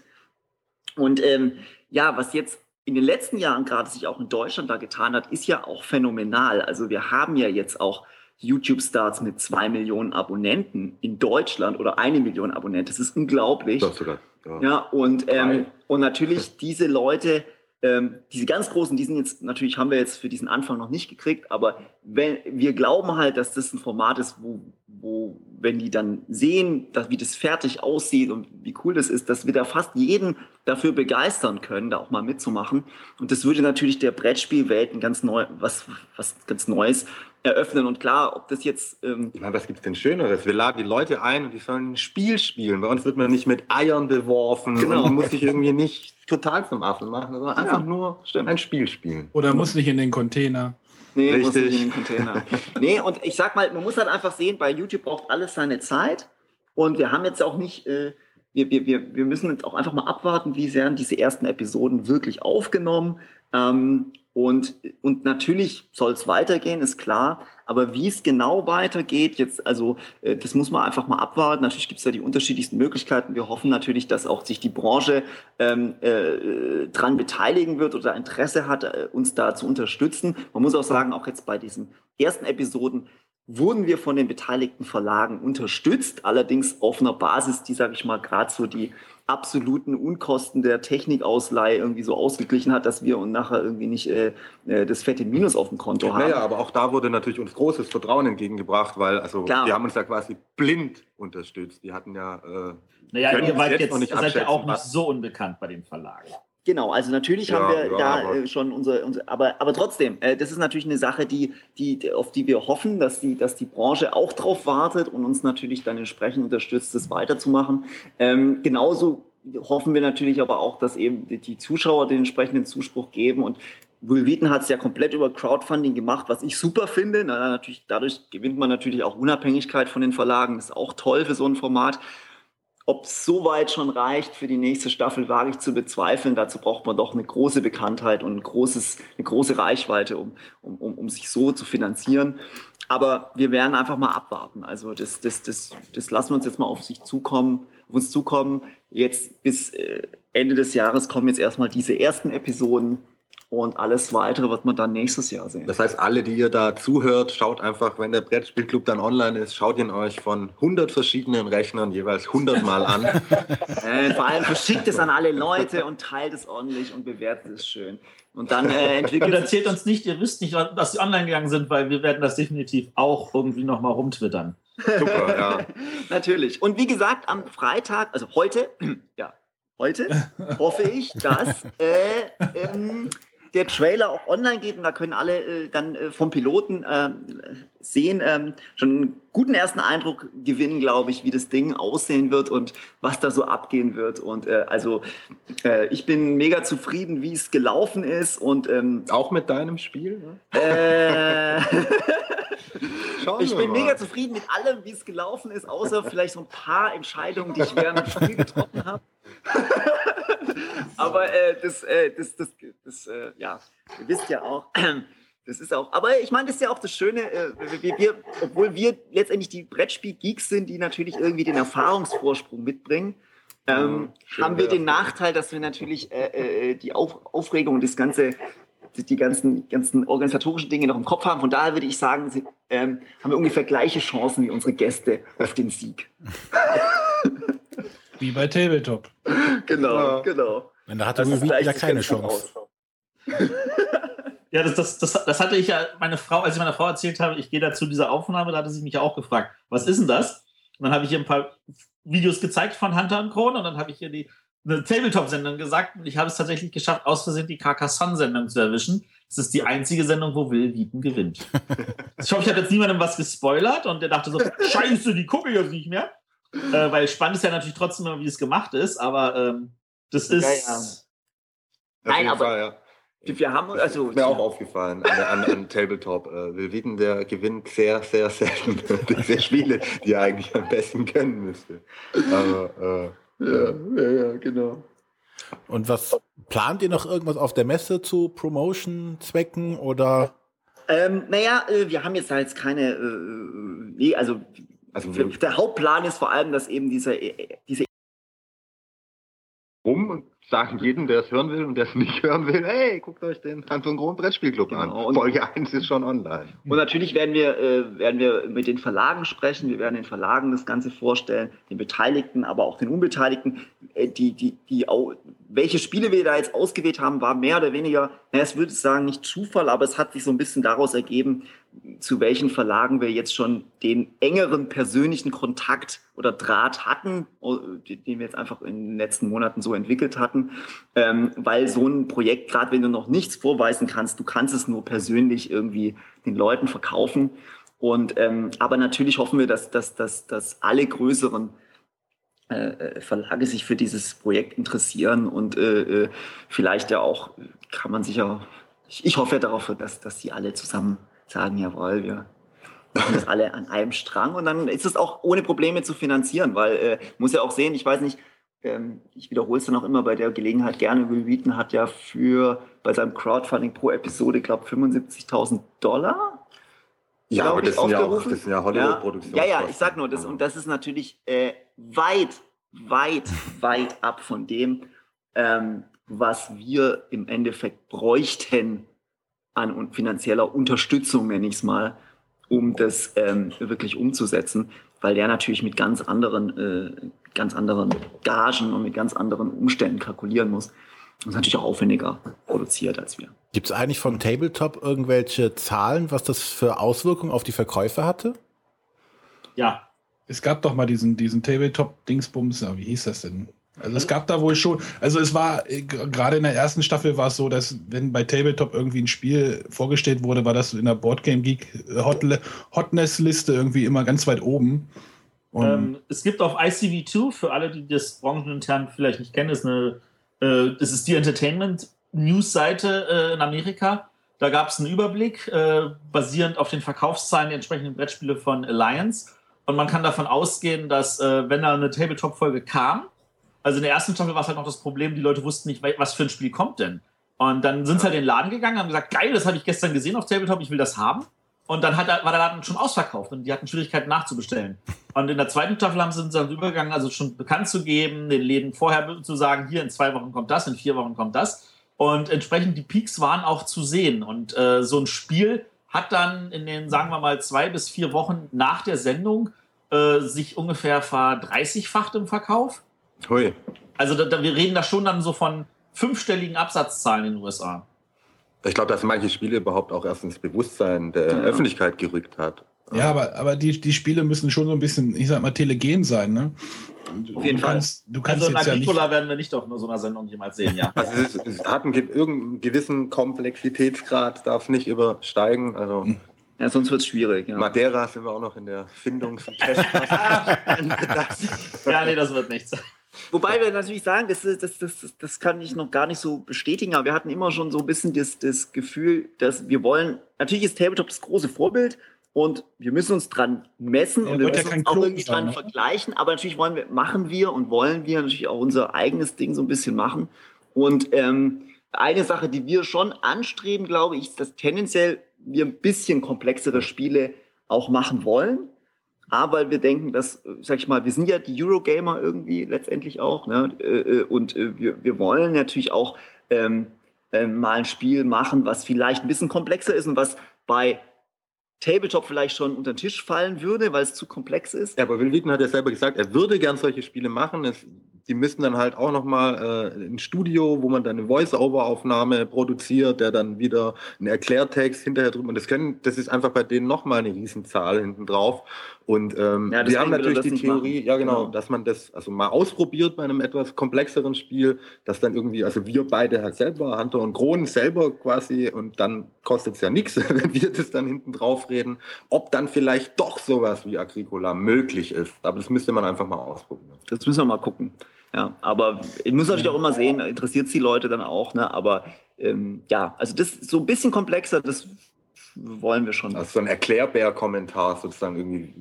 Und ähm, ja, was jetzt in den letzten Jahren gerade sich auch in Deutschland da getan hat, ist ja auch phänomenal. Also wir haben ja jetzt auch YouTube-Stars mit zwei Millionen Abonnenten in Deutschland oder eine Million Abonnenten. Das ist unglaublich. Das sogar, ja. ja, und, ähm, und natürlich diese Leute, ähm, diese ganz großen, die sind jetzt, natürlich haben wir jetzt für diesen Anfang noch nicht gekriegt, aber wenn, wir glauben halt, dass das ein Format ist, wo, wo, wenn die dann sehen, dass, wie das fertig aussieht und wie cool das ist, dass wir da fast jeden dafür begeistern können, da auch mal mitzumachen. Und das würde natürlich der Brettspielwelt ein ganz neu, was, was ganz Neues eröffnen. Und klar, ob das jetzt. Ähm ich meine, was gibt es denn Schöneres? Wir laden die Leute ein und die sollen ein Spiel spielen. Bei uns wird man nicht mit Eiern beworfen genau. und man muss sich irgendwie nicht total zum Affen machen, sondern einfach ja, nur stimmt. ein Spiel spielen. Oder muss nicht in den Container. Nee, Richtig. muss nicht in den Container. nee, und ich sag mal, man muss halt einfach sehen, bei YouTube braucht alles seine Zeit. Und wir haben jetzt auch nicht. Äh, wir, wir, wir, wir müssen jetzt auch einfach mal abwarten, wie sehr diese ersten Episoden wirklich aufgenommen. Ähm, und, und natürlich soll es weitergehen, ist klar. Aber wie es genau weitergeht, jetzt, also äh, das muss man einfach mal abwarten. Natürlich gibt es da die unterschiedlichsten Möglichkeiten. Wir hoffen natürlich, dass auch sich die Branche ähm, äh, dran beteiligen wird oder Interesse hat, äh, uns da zu unterstützen. Man muss auch sagen, auch jetzt bei diesen ersten Episoden wurden wir von den beteiligten Verlagen unterstützt, allerdings auf einer Basis, die, sage ich mal, gerade so die absoluten Unkosten der Technikausleihe irgendwie so ausgeglichen hat, dass wir und nachher irgendwie nicht äh, äh, das fette Minus auf dem Konto haben. Naja, aber auch da wurde natürlich uns großes Vertrauen entgegengebracht, weil also Klar. die haben uns ja quasi blind unterstützt. Die hatten ja äh, naja, ihr wart jetzt, jetzt seid ja auch nicht so unbekannt bei den Verlagen. Genau, also natürlich ja, haben wir ja, da aber äh, schon unsere, unsere, aber, aber trotzdem, äh, das ist natürlich eine Sache, die, die, auf die wir hoffen, dass die, dass die Branche auch drauf wartet und uns natürlich dann entsprechend unterstützt, das weiterzumachen. Ähm, genauso hoffen wir natürlich aber auch, dass eben die Zuschauer den entsprechenden Zuspruch geben und Will Wheaton hat es ja komplett über Crowdfunding gemacht, was ich super finde. Na, natürlich, dadurch gewinnt man natürlich auch Unabhängigkeit von den Verlagen. Das ist auch toll für so ein Format. Ob es so weit schon reicht für die nächste Staffel, wage ich zu bezweifeln. Dazu braucht man doch eine große Bekanntheit und ein großes, eine große Reichweite, um, um, um, um sich so zu finanzieren. Aber wir werden einfach mal abwarten. Also das, das, das, das lassen wir uns jetzt mal auf sich zukommen, auf uns zukommen. Jetzt bis äh, Ende des Jahres kommen jetzt erstmal diese ersten Episoden. Und alles weitere wird man dann nächstes Jahr sehen. Das heißt, alle, die ihr da zuhört, schaut einfach, wenn der Brettspielclub dann online ist, schaut ihn euch von 100 verschiedenen Rechnern jeweils 100 Mal an. äh, vor allem verschickt es an alle Leute und teilt es ordentlich und bewertet es schön. Und dann äh, entwickelt Und erzählt uns nicht, ihr wisst nicht, dass sie online gegangen sind, weil wir werden das definitiv auch irgendwie nochmal rumtwittern. Super, ja. Natürlich. Und wie gesagt, am Freitag, also heute, ja, heute hoffe ich, dass äh, ähm, der Trailer auch online geht und da können alle äh, dann äh, vom Piloten äh, sehen, ähm, schon einen guten ersten Eindruck gewinnen, glaube ich, wie das Ding aussehen wird und was da so abgehen wird. Und äh, also äh, ich bin mega zufrieden, wie es gelaufen ist und ähm, Auch mit deinem Spiel? Ne? ich bin mal. mega zufrieden mit allem, wie es gelaufen ist, außer vielleicht so ein paar Entscheidungen, die ich während dem Spiel getroffen habe. aber äh, das, äh, das, das, das äh, ja, ihr wisst ja auch, das ist auch, aber ich meine, das ist ja auch das Schöne, äh, wir, wir, obwohl wir letztendlich die Brettspiel-Geeks sind, die natürlich irgendwie den Erfahrungsvorsprung mitbringen, ähm, schön haben wir den Nachteil, dass wir natürlich äh, äh, die Auf Aufregung und das ganze die, ganzen, ganzen organisatorischen Dinge noch im Kopf haben. Von daher würde ich sagen, sie, ähm, haben wir ungefähr gleiche Chancen wie unsere Gäste auf den Sieg. Wie bei Tabletop. Genau, Ja. genau. Und da hatte Das Will gleicht wieder sich keine Chance. Ja, das, das, das, das hatte ich ja, meine Frau, als ich meiner Frau erzählt habe, ich gehe da zu dieser Aufnahme, da hatte sie mich ja auch gefragt, was ist denn das? Und dann habe ich ihr ein paar Videos gezeigt von Hunter und Krone und dann habe ich ihr die eine Tabletop-Sendung gesagt und ich habe es tatsächlich geschafft, aus Versehen die Carcassonne-Sendung zu erwischen. Das ist die einzige Sendung, wo Will Wieten gewinnt. ich hoffe, ich habe jetzt niemandem was gespoilert und der dachte so, scheiße, die gucke ich jetzt nicht mehr. Äh, weil spannend ist ja natürlich trotzdem immer, wie es gemacht ist, aber ähm, das ist... Ja, ja. Nein, aber- Fall, ja. Wir haben also Mir auch aufgefallen an, an, an Tabletop. Äh, Will Wheaton, der gewinnt sehr, sehr selten diese Spiele, die er eigentlich am besten können müsste. Aber äh, ja, ja, ja, genau. Und was plant ihr noch irgendwas auf der Messe zu Promotion-Zwecken oder? Ähm, naja, äh, wir haben jetzt da jetzt keine, äh, nee, also, also wir der Hauptplan ist vor allem, dass eben diese, äh, diese rum sagen jedem, der es hören will und der es nicht hören will, hey, guckt euch den Anton Kron Brettspielclub Genau. an. Und- Folge 1 ist schon online. Und natürlich werden wir, äh, werden wir mit den Verlagen sprechen. Wir werden den Verlagen das Ganze vorstellen, den Beteiligten, aber auch den Unbeteiligten. Äh, die, die, die, au- welche Spiele wir da jetzt ausgewählt haben, war mehr oder weniger, naja, es würde ich sagen, nicht Zufall, aber es hat sich so ein bisschen daraus ergeben, zu welchen Verlagen wir jetzt schon den engeren persönlichen Kontakt oder Draht hatten, o- den wir jetzt einfach in den letzten Monaten so entwickelt hatten. Ähm, weil so ein Projekt, gerade wenn du noch nichts vorweisen kannst, du kannst es nur persönlich irgendwie den Leuten verkaufen. Und ähm, aber natürlich hoffen wir, dass, dass, dass, dass alle größeren äh, äh, Verlage sich für dieses Projekt interessieren und äh, äh, vielleicht ja auch kann man sicher, ich, ich hoffe ja darauf, dass, dass die alle zusammen sagen, jawohl, wir machen das alle an einem Strang und dann ist es auch ohne Probleme zu finanzieren, weil äh, muss ja auch sehen, ich weiß nicht, ich wiederhole es dann auch immer bei der Gelegenheit gerne, Will Wheaton hat ja für bei seinem Crowdfunding pro Episode, glaube 75.000 Dollar Ja, aber ich, das sind ja, auch, das sind ja Hollywood-Produktionen. Ja, ja, ich sag nur, das, und das ist natürlich äh, weit, weit, weit ab von dem, ähm, was wir im Endeffekt bräuchten an finanzieller Unterstützung, nenne ich es mal, um das ähm, wirklich umzusetzen, weil der natürlich mit ganz anderen, äh, ganz anderen Gagen und mit ganz anderen Umständen kalkulieren muss und ist natürlich auch aufwendiger produziert als wir. Gibt es eigentlich von Tabletop irgendwelche Zahlen, was das für Auswirkungen auf die Verkäufe hatte? Ja, Es gab doch mal diesen, diesen Tabletop-Dingsbums, wie hieß das denn? Also es gab da wohl schon, also es war, äh, gerade in der ersten Staffel war es so, dass wenn bei Tabletop irgendwie ein Spiel vorgestellt wurde, war das in der Boardgame Geek äh, Hot Hotness-Liste irgendwie immer ganz weit oben. Ähm, es gibt auf ICV2, für alle, die das branchenintern vielleicht nicht kennen, ist eine, äh, das ist die Entertainment News-Seite äh, in Amerika. Da gab es einen Überblick, äh, basierend auf den Verkaufszahlen der entsprechenden Brettspiele von Alliance. Und man kann davon ausgehen, dass, äh, wenn da eine Tabletop-Folge kam, also in der ersten Staffel war es halt noch das Problem, die Leute wussten nicht, was für ein Spiel kommt denn. Und dann sind sie halt in den Laden gegangen, haben gesagt, geil, das habe ich gestern gesehen auf Tabletop, ich will das haben. Und dann hat, er- war der Laden schon ausverkauft und die hatten Schwierigkeiten nachzubestellen. Und in der zweiten Staffel haben sie uns dann übergegangen, also schon bekannt zu geben, den Läden vorher zu sagen, hier in zwei Wochen kommt das, in vier Wochen kommt das. Und entsprechend die Peaks waren auch zu sehen. Und äh, so ein Spiel hat dann in den, sagen wir mal, zwei bis vier Wochen nach der Sendung äh, sich ungefähr verdreißigfacht im Verkauf. Hui. Also da, da, wir reden da schon dann so von fünfstelligen Absatzzahlen in den USA. Ich glaube, dass manche Spiele überhaupt auch erst ins Bewusstsein der Ja. Öffentlichkeit gerückt hat. Ja, aber, aber die, die Spiele müssen schon so ein bisschen, ich sag mal, telegen sein, ne? Auf jeden du Fall. Kannst, du kannst Also jetzt ja nicht. Werden wir nicht auf nur so einer Sendung jemals sehen, ja. Also es, ist, es hat einen, ge- irgendeinen gewissen Komplexitätsgrad, darf nicht übersteigen. Also Ja, sonst wird es schwierig. Ja. Madeira sind wir auch noch in der Findungs- und Testphase. Ja, nee, das wird nichts. Wobei wir natürlich sagen, das, das, das, das kann ich noch gar nicht so bestätigen, aber wir hatten immer schon so ein bisschen das, das Gefühl, dass wir wollen, natürlich ist Tabletop das große Vorbild und wir müssen uns dran messen Ja, und wir ja müssen kein uns auch irgendwie dran ne? vergleichen, aber natürlich wollen wir, machen wir und wollen wir natürlich auch unser eigenes Ding so ein bisschen machen. Und ähm, eine Sache, die wir schon anstreben, glaube ich, ist, dass tendenziell wir ein bisschen komplexere Spiele auch machen wollen. Aber wir denken, dass, sag ich mal, wir sind ja die Eurogamer irgendwie letztendlich auch, ne? Äh, äh, Und äh, wir, wir wollen natürlich auch ähm, ähm, mal ein Spiel machen, was vielleicht ein bisschen komplexer ist und was bei Tabletop vielleicht schon unter den Tisch fallen würde, weil es zu komplex ist. Ja, aber Will Wheaton hat ja selber gesagt, er würde gern solche Spiele machen. Es, die müssten dann halt auch nochmal äh, ein Studio, wo man dann eine Voice-Over-Aufnahme produziert, der dann wieder einen Erklärtext hinterher drüber. Und das können, das ist einfach bei denen nochmal eine Riesenzahl hinten drauf. Und ähm, Ja, wir haben natürlich die Theorie, machen. ja genau, Genau. dass man das also mal ausprobiert bei einem etwas komplexeren Spiel, dass dann irgendwie, also wir beide halt selber, Hunter und Kron selber quasi, und dann kostet es ja nichts, wenn wir das dann hinten drauf reden, ob dann vielleicht doch sowas wie Agricola möglich ist. Aber das müsste man einfach mal ausprobieren. Das müssen wir mal gucken. Ja, aber ich muss natürlich auch immer sehen, interessiert es die Leute dann auch, ne? Aber ähm, ja, also das ist so ein bisschen komplexer, das wollen wir schon. Also so ein Erklärbär-Kommentar sozusagen irgendwie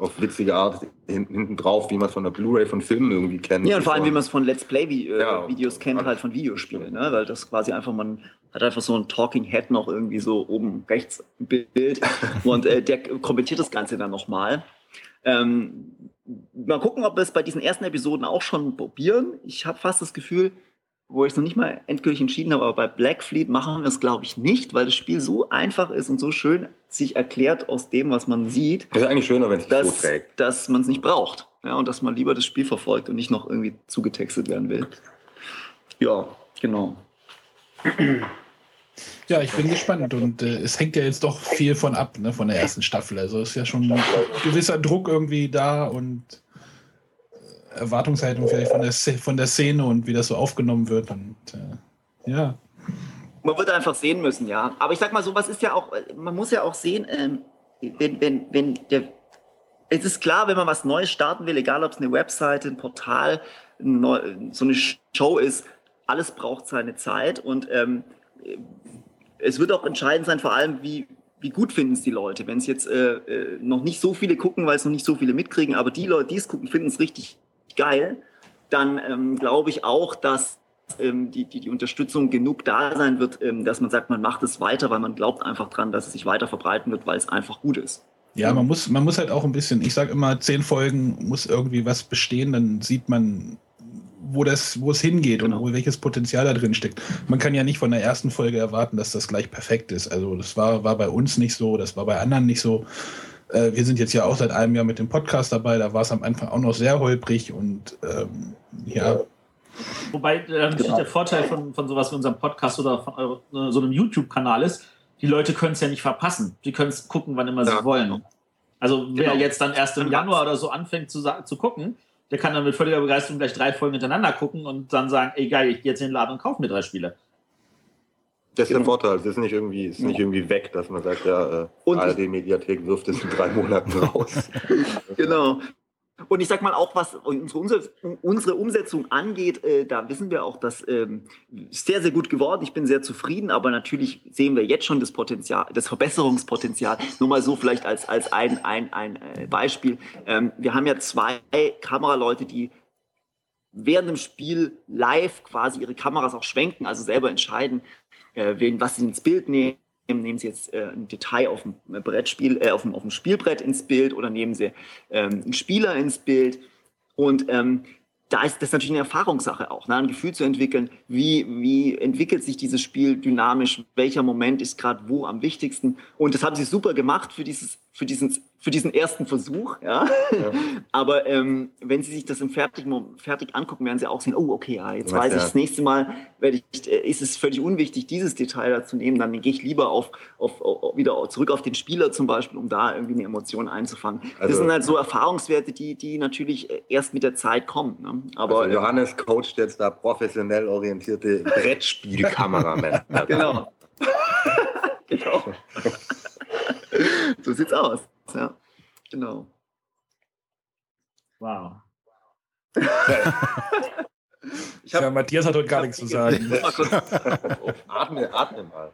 auf witzige Art hinten, drauf, wie man es von der Blu-ray von Filmen irgendwie kennt. Ja, und vor allem, wie man es von Let's Play-Videos Ja. kennt, halt von Videospielen, ne? Weil das quasi einfach, man hat einfach so ein Talking Head noch irgendwie so oben rechts im Bild und äh, der kommentiert das Ganze dann nochmal. Ähm, mal gucken, ob wir es bei diesen ersten Episoden auch schon probieren. Ich habe fast das Gefühl, wo ich es noch nicht mal endgültig entschieden habe, aber bei Black Fleet machen wir es, glaube ich, nicht, weil das Spiel so einfach ist und so schön sich erklärt aus dem, was man sieht, Das ist eigentlich schöner, wenn es sich so trägt. dass man es nicht braucht. Ja, und dass man lieber das Spiel verfolgt und nicht noch irgendwie zugetextet werden will. Ja, genau. Ja, ich bin gespannt und äh, es hängt ja jetzt doch viel von ab, ne, von der ersten Staffel. Also ist ja schon ein gewisser Druck irgendwie da und äh, Erwartungshaltung vielleicht von der, von der Szene und wie das so aufgenommen wird. Und äh, ja, Man wird einfach sehen müssen, ja. Aber ich sag mal, sowas ist ja auch, man muss ja auch sehen, ähm, wenn, wenn, wenn der, es ist klar, wenn man was Neues starten will, egal ob es eine Webseite, ein Portal, ein neu, so eine Show ist, alles braucht seine Zeit und ähm, es wird auch entscheidend sein, vor allem, wie, wie gut finden es die Leute. Wenn es jetzt äh, äh, noch nicht so viele gucken, weil es noch nicht so viele mitkriegen, aber die Leute, die es gucken, finden es richtig geil, dann ähm, glaube ich auch, dass ähm, die, die, die Unterstützung genug da sein wird, ähm, dass man sagt, man macht es weiter, weil man glaubt einfach dran, dass es sich weiter verbreiten wird, weil es einfach gut ist. ja man, muss, man muss halt auch ein bisschen, ich sage immer, zehn Folgen muss irgendwie was bestehen, dann sieht man, wo, das, wo es hingeht Genau. und wo, welches Potenzial da drin steckt. Man kann ja nicht von der ersten Folge erwarten, dass das gleich perfekt ist. Also das war, war bei uns nicht so, das war bei anderen nicht so. Äh, wir sind jetzt ja auch seit einem Jahr mit dem Podcast dabei, da war es am Anfang auch noch sehr holprig und ähm, ja, Wobei äh, natürlich Genau. der Vorteil von, von sowas wie unserem Podcast oder von äh, so einem YouTube-Kanal ist, die Leute können es ja nicht verpassen. Die können es gucken, wann immer Ja. sie wollen. Also wer Genau. jetzt dann erst im Januar oder so anfängt zu, zu gucken, der kann dann mit völliger Begeisterung gleich drei Folgen hintereinander gucken und dann sagen, ey geil, ich gehe jetzt in den Laden und kaufe mir drei Spiele. Das ist der Genau. Vorteil. Es ist nicht irgendwie, ist nicht irgendwie weg, dass man sagt, ja, äh, ARD-Mediathek wirft es in drei Monaten raus. Genau. Und ich sag mal auch, was unsere, Umsetzung angeht, äh, da wissen wir auch, dass ähm, sehr, sehr gut geworden. Ich bin sehr zufrieden, aber natürlich sehen wir jetzt schon das Potenzial, das Verbesserungspotenzial. Nur mal so vielleicht als, als ein, ein, ein äh, Beispiel. Ähm, wir haben ja zwei Kameraleute, die während dem Spiel live quasi ihre Kameras auch schwenken, also selber entscheiden, äh, wen, was sie ins Bild nehmen. Nehmen Sie jetzt äh, ein Detail auf dem Brettspiel, äh, auf, dem, auf dem Spielbrett ins Bild oder nehmen Sie ähm, einen Spieler ins Bild. Und ähm, da ist das natürlich eine Erfahrungssache auch, ne? ein Gefühl zu entwickeln, wie, wie entwickelt sich dieses Spiel dynamisch, welcher Moment ist gerade wo am wichtigsten. Und das haben sie super gemacht für dieses für diesen, für diesen ersten Versuch. Ja? ja. Aber ähm, wenn Sie sich das im fertig, fertig angucken, werden Sie auch sehen, oh, okay, ja, jetzt weiß ich, das nächste Mal werde ich, äh, ist es völlig unwichtig, dieses Detail dazu nehmen. Dann gehe ich lieber auf, auf, auf, wieder zurück auf den Spieler zum Beispiel, um da irgendwie eine Emotion einzufangen. Also, das sind halt so Erfahrungswerte, die, die natürlich äh, erst mit der Zeit kommen. Ne? Aber also Johannes coacht jetzt da professionell orientierte Brettspielkameramänner. genau. genau. so sieht's aus. Ja, genau. Wow. ich hab, ja, Matthias hat heute gar nichts zu sagen. atme, atme mal.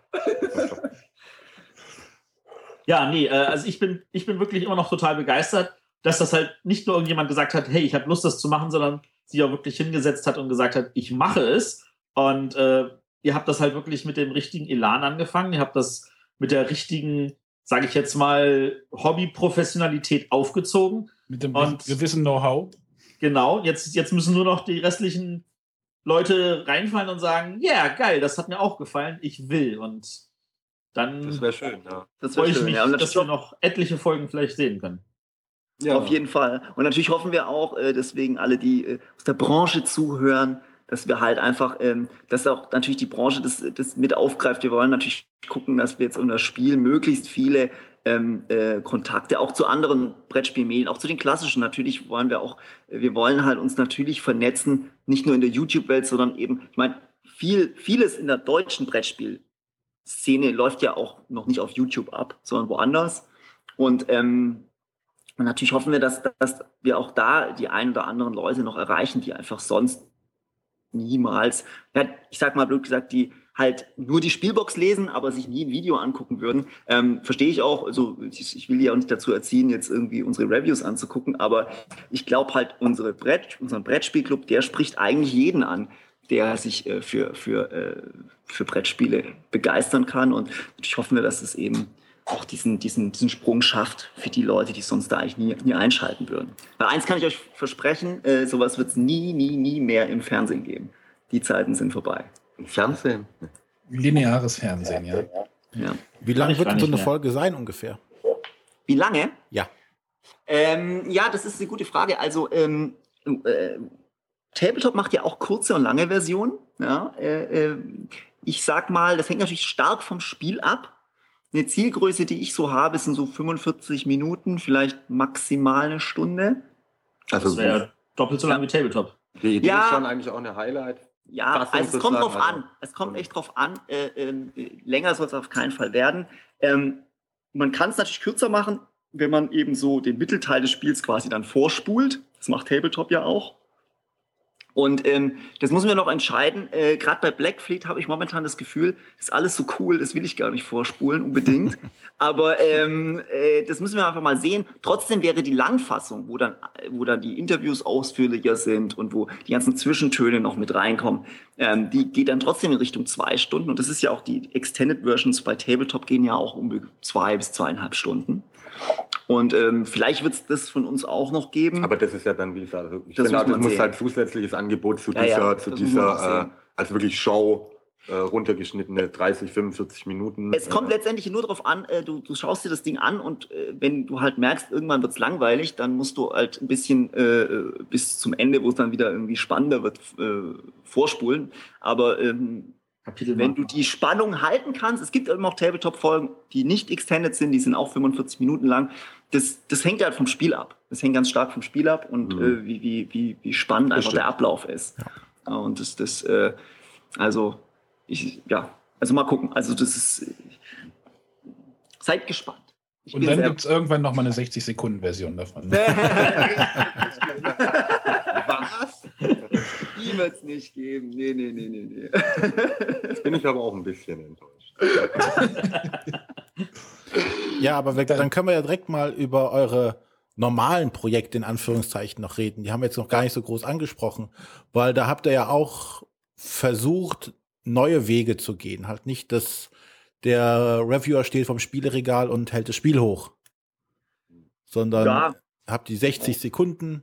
Ja, nee, äh, also ich bin, ich bin wirklich immer noch total begeistert, dass das halt nicht nur irgendjemand gesagt hat, hey, ich habe Lust, das zu machen, sondern sie auch wirklich hingesetzt hat und gesagt hat, ich mache es. Und äh, ihr habt das halt wirklich mit dem richtigen Elan angefangen. Ihr habt das mit der richtigen sage ich jetzt mal, Hobby-Professionalität aufgezogen. Mit dem und gewissen Know-how. Genau, jetzt, jetzt müssen nur noch die restlichen Leute reinfallen und sagen, ja, yeah, geil, das hat mir auch gefallen, ich will. Und dann das wäre schön, ja. Das freue ich mich, ja, dass wir noch etliche Folgen vielleicht sehen können. Ja. Auf jeden Fall. Und natürlich hoffen wir auch, äh, deswegen alle, die äh, aus der Branche zuhören, dass wir halt einfach, ähm, dass auch natürlich die Branche das, das mit aufgreift. Wir wollen natürlich gucken, dass wir jetzt um das Spiel möglichst viele ähm, äh, Kontakte auch zu anderen Brettspielmedien, auch zu den klassischen. Natürlich wollen wir auch, wir wollen halt uns natürlich vernetzen, nicht nur in der YouTube-Welt, sondern eben, ich meine, viel, vieles in der deutschen Brettspielszene läuft ja auch noch nicht auf YouTube ab, sondern woanders. Und ähm, und natürlich hoffen wir, dass, dass wir auch da die ein oder anderen Leute noch erreichen, die einfach sonst niemals, ich sag mal blöd gesagt, die halt nur die Spielbox lesen, aber sich nie ein Video angucken würden. Ähm, Verstehe ich auch. Also ich, ich will ja auch nicht dazu erziehen, jetzt irgendwie unsere Reviews anzugucken, aber ich glaube halt, unsere Brett, unseren Brettspielclub, der spricht eigentlich jeden an, der sich äh, für, für, äh, für Brettspiele begeistern kann. Und hoffen wir, dass es eben auch diesen, diesen, diesen Sprung schafft für die Leute, die sonst da eigentlich nie, nie einschalten würden. Weil eins kann ich euch versprechen, äh, sowas wird es nie, nie, nie mehr im Fernsehen geben. Die Zeiten sind vorbei. Im Fernsehen? Lineares Fernsehen, ja. ja. Wie lange wird denn so eine mehr. Folge sein ungefähr? Wie lange? Ja. Ähm, ja, das ist eine gute Frage. Also ähm, äh, Tabletop macht ja auch kurze und lange Versionen. Ja, äh, äh ich sag mal, das hängt natürlich stark vom Spiel ab eine Zielgröße, die ich so habe, sind so 45 Minuten, vielleicht maximal eine Stunde. Also das wäre doppelt so lang wie Tabletop. Die Idee ja, ist schon eigentlich auch eine Highlight. Ja, also es kommt drauf also. an. Es kommt echt drauf an. Äh, äh, länger soll es auf keinen Fall werden. Ähm, man kann es natürlich kürzer machen, wenn man eben so den Mittelteil des Spiels quasi dann vorspult. Das macht Tabletop ja auch. Und ähm, das müssen wir noch entscheiden. Äh, Gerade bei Black Fleet habe ich momentan das Gefühl, ist alles so cool, das will ich gar nicht vorspulen unbedingt. Aber ähm, äh, das müssen wir einfach mal sehen. Trotzdem wäre die Langfassung, wo dann, wo dann die Interviews ausführlicher sind und wo die ganzen Zwischentöne noch mit reinkommen, ähm, die geht dann trotzdem in Richtung zwei Stunden. Und das ist ja auch die Extended Versions bei Tabletop gehen ja auch um zwei bis zweieinhalb Stunden. Und ähm, vielleicht wird es das von uns auch noch geben. Aber das ist ja dann, wie gesagt, also ich das finde, das muss halt zusätzliches Angebot zu ja, dieser, ja, zu dieser äh, als wirklich Show äh, runtergeschnittene 30, 45 Minuten. Es kommt äh, letztendlich nur darauf an, äh, du, du schaust dir das Ding an und äh, wenn du halt merkst, irgendwann wird es langweilig, dann musst du halt ein bisschen äh, bis zum Ende, wo es dann wieder irgendwie spannender wird, äh, vorspulen. Aber ähm, Kapitel Wenn du die Spannung halten kannst, es gibt immer auch Tabletop-Folgen, die nicht extended sind, die sind auch 45 Minuten lang. Das, das hängt halt vom Spiel ab. Das hängt ganz stark vom Spiel ab und mhm. äh, wie, wie, wie, wie spannend einfach der Ablauf ist. Ja. Und das, das äh, also, ich, ja, also mal gucken. Also, das ist, seid gespannt. Ich und dann gibt es irgendwann noch mal eine 60-Sekunden-Version davon. Die wird es nicht geben. Nee, nee, nee, nee, nee. Jetzt bin ich aber auch ein bisschen enttäuscht. ja, aber wir, dann können wir ja direkt mal über eure normalen Projekte in Anführungszeichen noch reden. Die haben wir jetzt noch gar nicht so groß angesprochen, weil da habt ihr ja auch versucht, neue Wege zu gehen. Halt nicht, dass der Reviewer steht vom Spieleregal und hält das Spiel hoch, sondern ja. habt die 60 Sekunden.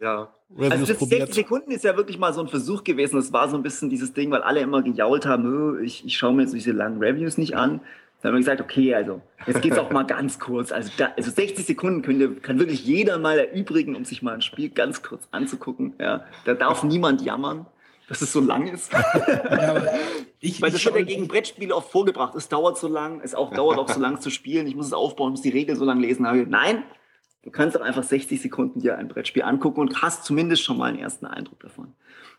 Ja. Reviews also das probiert. 60 Sekunden ist ja wirklich mal so ein Versuch gewesen. Das war so ein bisschen dieses Ding, weil alle immer gejault haben, ich, ich schaue mir jetzt diese langen Reviews nicht an. Dann haben wir gesagt, okay, also jetzt geht's auch mal ganz kurz. Also, da, also 60 Sekunden könnte, kann wirklich jeder mal erübrigen, um sich mal ein Spiel ganz kurz anzugucken. Ja, da darf niemand jammern, dass es so lang ist. Ja, ich, Weil das ich wird ja gegen Brettspiele oft vorgebracht. Es dauert so lang, es auch dauert auch so lang zu spielen. Ich muss es aufbauen, muss die Regeln so lang lesen. Aber nein, du kannst doch einfach 60 Sekunden dir ein Brettspiel angucken und hast zumindest schon mal einen ersten Eindruck davon.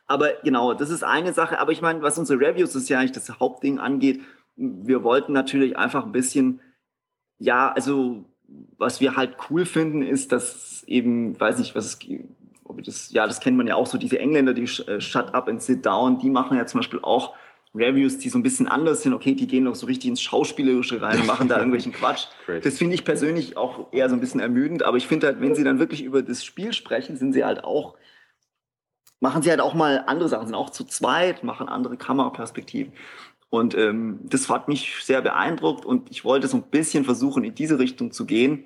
Aber genau, das ist eine Sache. Aber ich meine, was unsere Reviews, ist ja eigentlich das Hauptding angeht, wir wollten natürlich einfach ein bisschen, ja, also was wir halt cool finden, ist, dass eben, weiß nicht, was es ob das, ja, das kennt man ja auch so, diese Engländer, die äh, Shut Up and Sit Down, die machen ja zum Beispiel auch Reviews, die so ein bisschen anders sind. Okay, die gehen noch so richtig ins Schauspielerische rein und machen da irgendwelchen Quatsch. Das finde ich persönlich auch eher so ein bisschen ermüdend, aber ich finde halt, wenn sie dann wirklich über das Spiel sprechen, sind sie halt auch, machen sie halt auch mal andere Sachen, sind auch zu zweit, machen andere Kameraperspektiven. Und ähm, das hat mich sehr beeindruckt und ich wollte so ein bisschen versuchen, in diese Richtung zu gehen.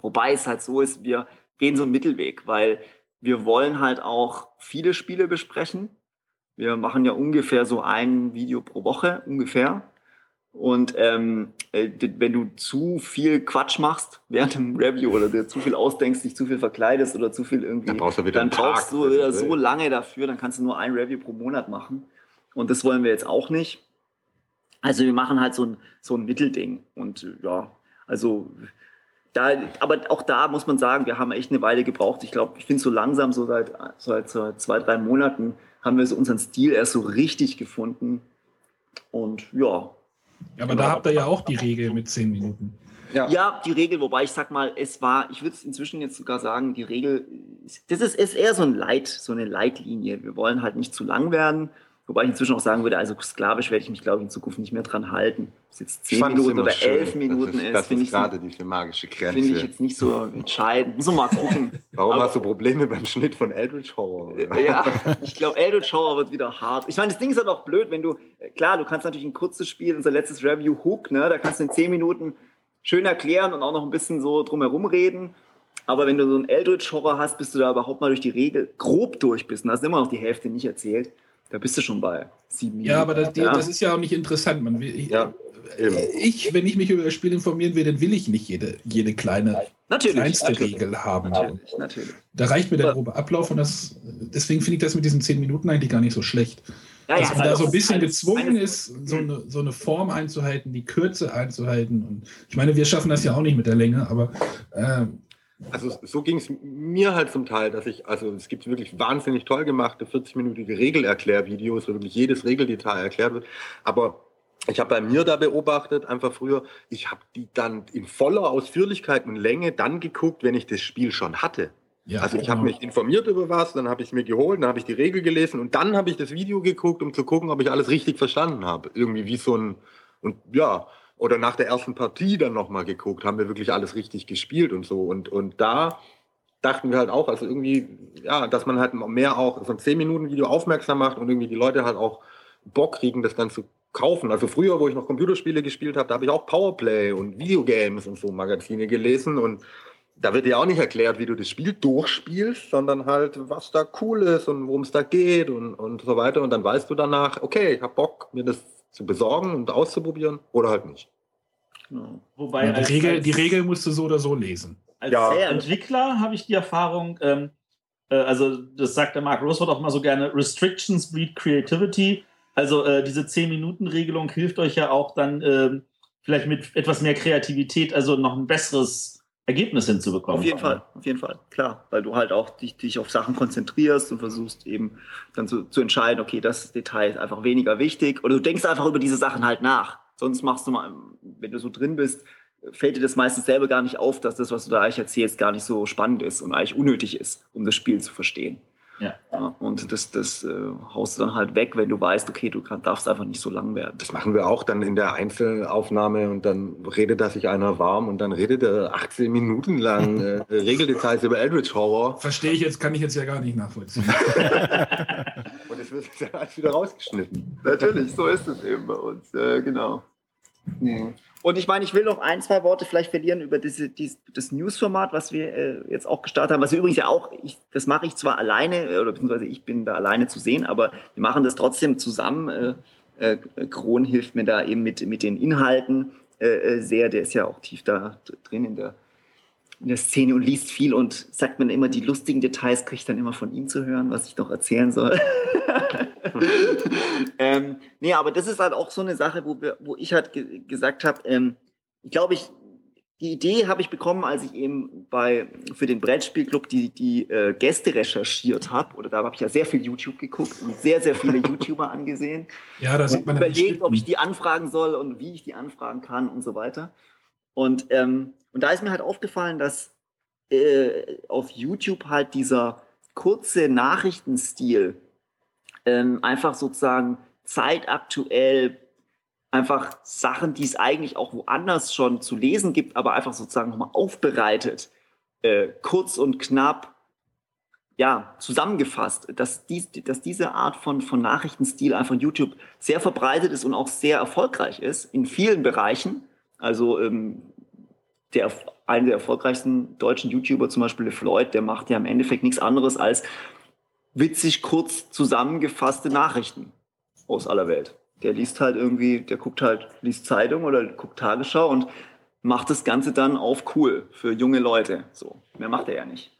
Wobei es halt so ist, wir gehen so einen Mittelweg, weil wir wollen halt auch viele Spiele besprechen. Wir machen ja ungefähr so ein Video pro Woche, ungefähr. Und ähm, äh, wenn du zu viel Quatsch machst während dem Review oder dir zu viel ausdenkst, dich zu viel verkleidest oder zu viel irgendwie, Dann brauchst du wieder dann brauchst du wieder so lange dafür, dann kannst du nur ein Review pro Monat machen. Und das wollen wir jetzt auch nicht. Also wir machen halt so ein, so ein Mittelding. Und äh, ja, also da, aber auch da muss man sagen, wir haben echt eine Weile gebraucht. Ich glaube, ich finde so langsam, so seit, seit, seit zwei, drei Monaten, haben wir so unseren Stil erst so richtig gefunden. Und ja, aber da habt ihr ja auch die Regel mit 10 Minuten. ja, die Regel, wobei ich sag mal, es war, ich würde es inzwischen jetzt sogar sagen, die Regel, das ist, ist eher so ein Leit, so eine Leitlinie. Wir wollen halt nicht zu lang werden. Wobei ich inzwischen auch sagen würde, also sklavisch werde ich mich, glaube ich, in Zukunft nicht mehr dran halten. Ob es jetzt zehn Minuten oder schön. elf Minuten das ist, ist, das finde ist ich, so- gerade diese magische Grenze. finde ich jetzt nicht so entscheidend. Muss mal gucken. Warum Aber- hast du Probleme beim Schnitt von Eldritch Horror? Ja, ich glaube, Eldritch Horror wird wieder hart. Ich meine, das Ding ist halt auch blöd, wenn du, klar, du kannst natürlich ein kurzes Spiel, unser letztes Review Hook, ne, da kannst du in zehn Minuten schön erklären und auch noch ein bisschen so drumherum reden. Aber wenn du so einen Eldritch Horror hast, bis du da überhaupt mal durch die Regel grob durch bist und hast immer noch die Hälfte nicht erzählt, da bist du schon bei sieben Minuten. Ja, aber das, Ja. das ist ja auch nicht interessant. Man will, ich, Ja, ich, wenn ich mich über das Spiel informieren will, dann will ich nicht jede, jede kleine, natürlich. kleinste natürlich, Regel haben. Natürlich, natürlich. Da reicht mir der grobe Ablauf und das, deswegen finde ich das mit diesen 10 Minuten eigentlich gar nicht so schlecht. Ja, Dass ja, man da also so ein bisschen gezwungen ist, so eine, so eine Form einzuhalten, die Kürze einzuhalten. Und ich meine, wir schaffen das ja auch nicht mit der Länge, aber äh, Also so ging es mir halt zum Teil, dass ich, also es gibt wirklich wahnsinnig toll gemachte 40-minütige Regelerklärvideos, wo wirklich jedes Regeldetail erklärt wird. Aber ich habe bei mir da beobachtet, einfach früher, ich habe die dann in voller Ausführlichkeit und Länge dann geguckt, wenn ich das Spiel schon hatte. ja. Also ich habe genau. mich informiert über was, dann habe ich es mir geholt, dann habe ich die Regel gelesen und dann habe ich das Video geguckt, um zu gucken, ob ich alles richtig verstanden habe. Irgendwie wie so ein, und ja, oder nach der ersten Partie dann nochmal geguckt, haben wir wirklich alles richtig gespielt und so. Und, und da dachten wir halt auch, also irgendwie, ja, dass man halt mehr auch so ein 10-Minuten-Video aufmerksam macht und irgendwie die Leute halt auch Bock kriegen, das dann zu kaufen. Also früher, wo ich noch Computerspiele gespielt habe, da habe ich auch Powerplay und Videogames und so Magazine gelesen und da wird dir auch nicht erklärt, wie du das Spiel durchspielst, sondern halt, was da cool ist und worum es da geht und, und so weiter. Und dann weißt du danach, okay, ich habe Bock, mir das zu besorgen und auszuprobieren oder halt nicht. Genau. Wobei ja, die, als, Regel, als, die Regel musst du so oder so lesen. als Ja. Entwickler habe ich die Erfahrung, ähm, äh, also das sagt der Mark Roseford auch mal so gerne, Restrictions breed Creativity. Also äh, diese 10-Minuten-Regelung hilft euch ja auch dann ähm, vielleicht mit etwas mehr Kreativität, also noch ein besseres Ergebnis hinzubekommen. Auf jeden Fall, auf jeden Fall, klar. Weil du halt auch dich, dich auf Sachen konzentrierst und versuchst eben dann zu, zu entscheiden, okay, das Detail ist einfach weniger wichtig. Oder du denkst einfach über diese Sachen halt nach. Sonst machst du mal, wenn du so drin bist, fällt dir das meistens selber gar nicht auf, dass das, was du da eigentlich erzählst, gar nicht so spannend ist und eigentlich unnötig ist, um das Spiel zu verstehen. Ja. und das, das äh, haust du dann halt weg, wenn du weißt, okay, du kann, darfst einfach nicht so lang werden. Das machen wir auch dann in der Einzelaufnahme und dann redet da sich einer warm und dann redet er 18 Minuten lang äh, Regeldetails über Eldritch Horror Verstehe ich jetzt, kann ich jetzt ja gar nicht nachvollziehen. und es wird dann alles wieder rausgeschnitten. Natürlich, so ist es eben bei uns, äh, genau. Und ich meine, ich will noch ein, zwei Worte vielleicht verlieren über diese, dies, das News-Format, was wir äh, jetzt auch gestartet haben. Was wir übrigens ja auch, ich, das mache ich zwar alleine, äh, oder beziehungsweise ich bin da alleine zu sehen, aber wir machen das trotzdem zusammen. Äh, äh, Kron hilft mir da eben mit, mit den Inhalten. äh, äh, sehr, der ist ja auch tief da drin in der, in der Szene und liest viel und sagt mir immer die lustigen Details, kriege ich dann immer von ihm zu hören, was ich noch erzählen soll. ähm, nee, aber das ist halt auch so eine Sache, wo, wir, wo ich halt ge gesagt habe, ähm, ich glaube, ich, die Idee habe ich bekommen, als ich eben bei, für den Brettspielclub die, die äh, Gäste recherchiert habe. Oder da habe ich ja sehr viel YouTube geguckt und sehr, sehr viele YouTuber angesehen. Ja, da sieht man überlegt, ob ich die anfragen soll und wie ich die anfragen kann und so weiter. Und, ähm, und da ist mir halt aufgefallen, dass äh, auf YouTube halt dieser kurze Nachrichtenstil ähm, einfach sozusagen zeitaktuell einfach Sachen, die es eigentlich auch woanders schon zu lesen gibt, aber einfach sozusagen nochmal aufbereitet, äh, kurz und knapp, ja, zusammengefasst, dass, dies, dass diese Art von, von Nachrichtenstil einfach YouTube sehr verbreitet ist und auch sehr erfolgreich ist in vielen Bereichen. Also ähm, der, einer der erfolgreichsten deutschen YouTuber, zum Beispiel Floyd, der macht ja im Endeffekt nichts anderes als witzig kurz zusammengefasste Nachrichten aus aller Welt der liest halt irgendwie, der guckt halt, liest Zeitung oder guckt Tagesschau und macht das Ganze dann auf cool für junge Leute. So, mehr macht er ja nicht.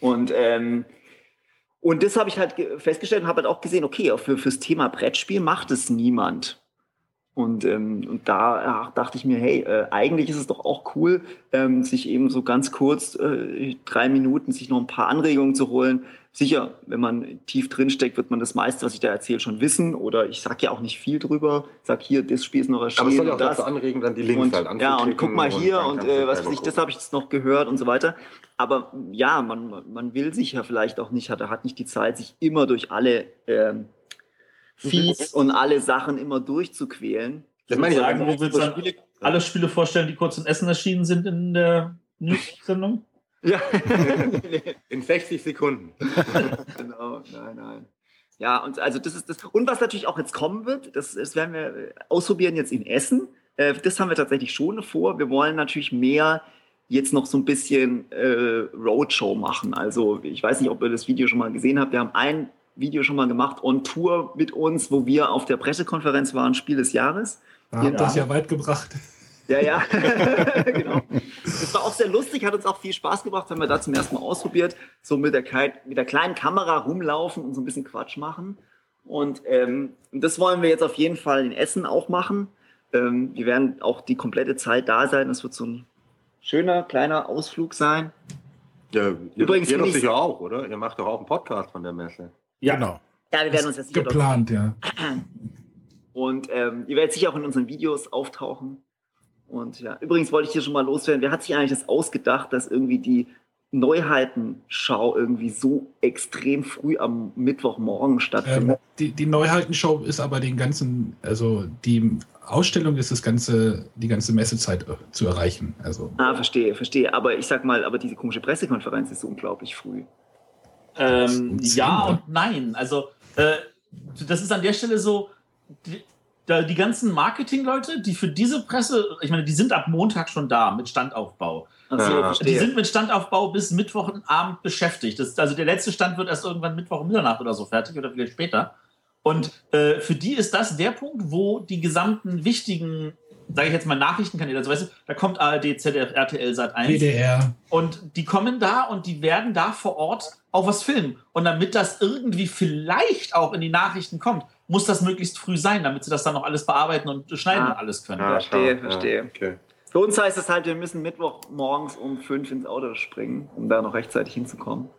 Und, ähm, und das habe ich halt festgestellt und habe halt auch gesehen, okay, für, fürs Thema Brettspiel macht es niemand. Und, ähm, und da ja, dachte ich mir, hey, äh, eigentlich ist es doch auch cool, ähm, sich eben so ganz kurz äh, drei Minuten sich noch ein paar Anregungen zu holen. Sicher, wenn man tief drin steckt, wird man das meiste, was ich da erzähle, schon wissen. Oder ich sage ja auch nicht viel drüber. Sag hier, das Spiel ist noch erschienen. Aber es soll auch dazu anregen, dann die Links und, halt Ja, und guck mal hier und, und äh, was weiß ich, das habe ich jetzt noch gehört und so weiter. Aber ja, man, man will sich ja vielleicht auch nicht, hat, hat nicht die Zeit, sich immer durch alle ähm, Feeds und alle Sachen immer durchzuquälen. Das meine ich sagen, willst dann Spiele, alle Spiele vorstellen, die kurz in Essen erschienen sind in der News-Sendung? Ja. in 60 Sekunden. genau, nein, nein. Ja, und also das ist das. Und was natürlich auch jetzt kommen wird, das, das werden wir ausprobieren jetzt in Essen. Äh, das haben wir tatsächlich schon vor. Wir wollen natürlich mehr jetzt noch so ein bisschen äh, Roadshow machen. Also ich weiß nicht, ob ihr das Video schon mal gesehen habt. Wir haben ein Video schon mal gemacht on Tour mit uns, wo wir auf der Pressekonferenz waren, Spiel des Jahres. Da habt das ja weit gebracht. Ja, ja, genau. Das war auch sehr lustig, hat uns auch viel Spaß gemacht, haben wir da zum ersten Mal ausprobiert, so mit der, mit der kleinen Kamera rumlaufen und so ein bisschen Quatsch machen. Und ähm, das wollen wir jetzt auf jeden Fall in Essen auch machen. Ähm, wir werden auch die komplette Zeit da sein. Das wird so ein schöner kleiner Ausflug sein. Ja, Übrigens ihr doch sicher auch, oder? Ihr macht doch auch einen Podcast von der Messe. Ja, genau. Ja, wir werden uns das geplant, ja. Und ähm, ihr werdet sicher auch in unseren Videos auftauchen. Und ja, übrigens wollte ich hier schon mal loswerden. Wer hat sich eigentlich das ausgedacht, dass irgendwie die Neuheitenschau irgendwie so extrem früh am Mittwochmorgen stattfindet? Ähm, die, die Neuheitenschau ist aber den ganzen, also die Ausstellung ist das ganze, die ganze Messezeit äh, zu erreichen. Also. Ah, verstehe, verstehe. Aber ich sag mal, aber diese komische Pressekonferenz ist so unglaublich früh. Ähm, ja und nein. Also äh, das ist an der Stelle so, die, die ganzen Marketingleute, die für diese Presse, ich meine, die sind ab Montag schon da mit Standaufbau. Also, ja, die sind mit Standaufbau bis Mittwochabend beschäftigt. Das, also der letzte Stand wird erst irgendwann Mittwoch um Mitternacht oder so fertig oder vielleicht später. Und äh, für die ist das der Punkt, wo die gesamten wichtigen sage ich jetzt mal Nachrichtenkanäle, also weißt du, da kommt ARD, ZDF, RTL, Sat 1. WDR. Und die kommen da und die werden da vor Ort auch was filmen. Und damit das irgendwie vielleicht auch in die Nachrichten kommt, muss das möglichst früh sein, damit sie das dann noch alles bearbeiten und schneiden ah, und alles können. Ja, verstehe, verstehe. Okay. Für uns heißt es halt, wir müssen Mittwoch morgens um fünf ins Auto springen, um da noch rechtzeitig hinzukommen.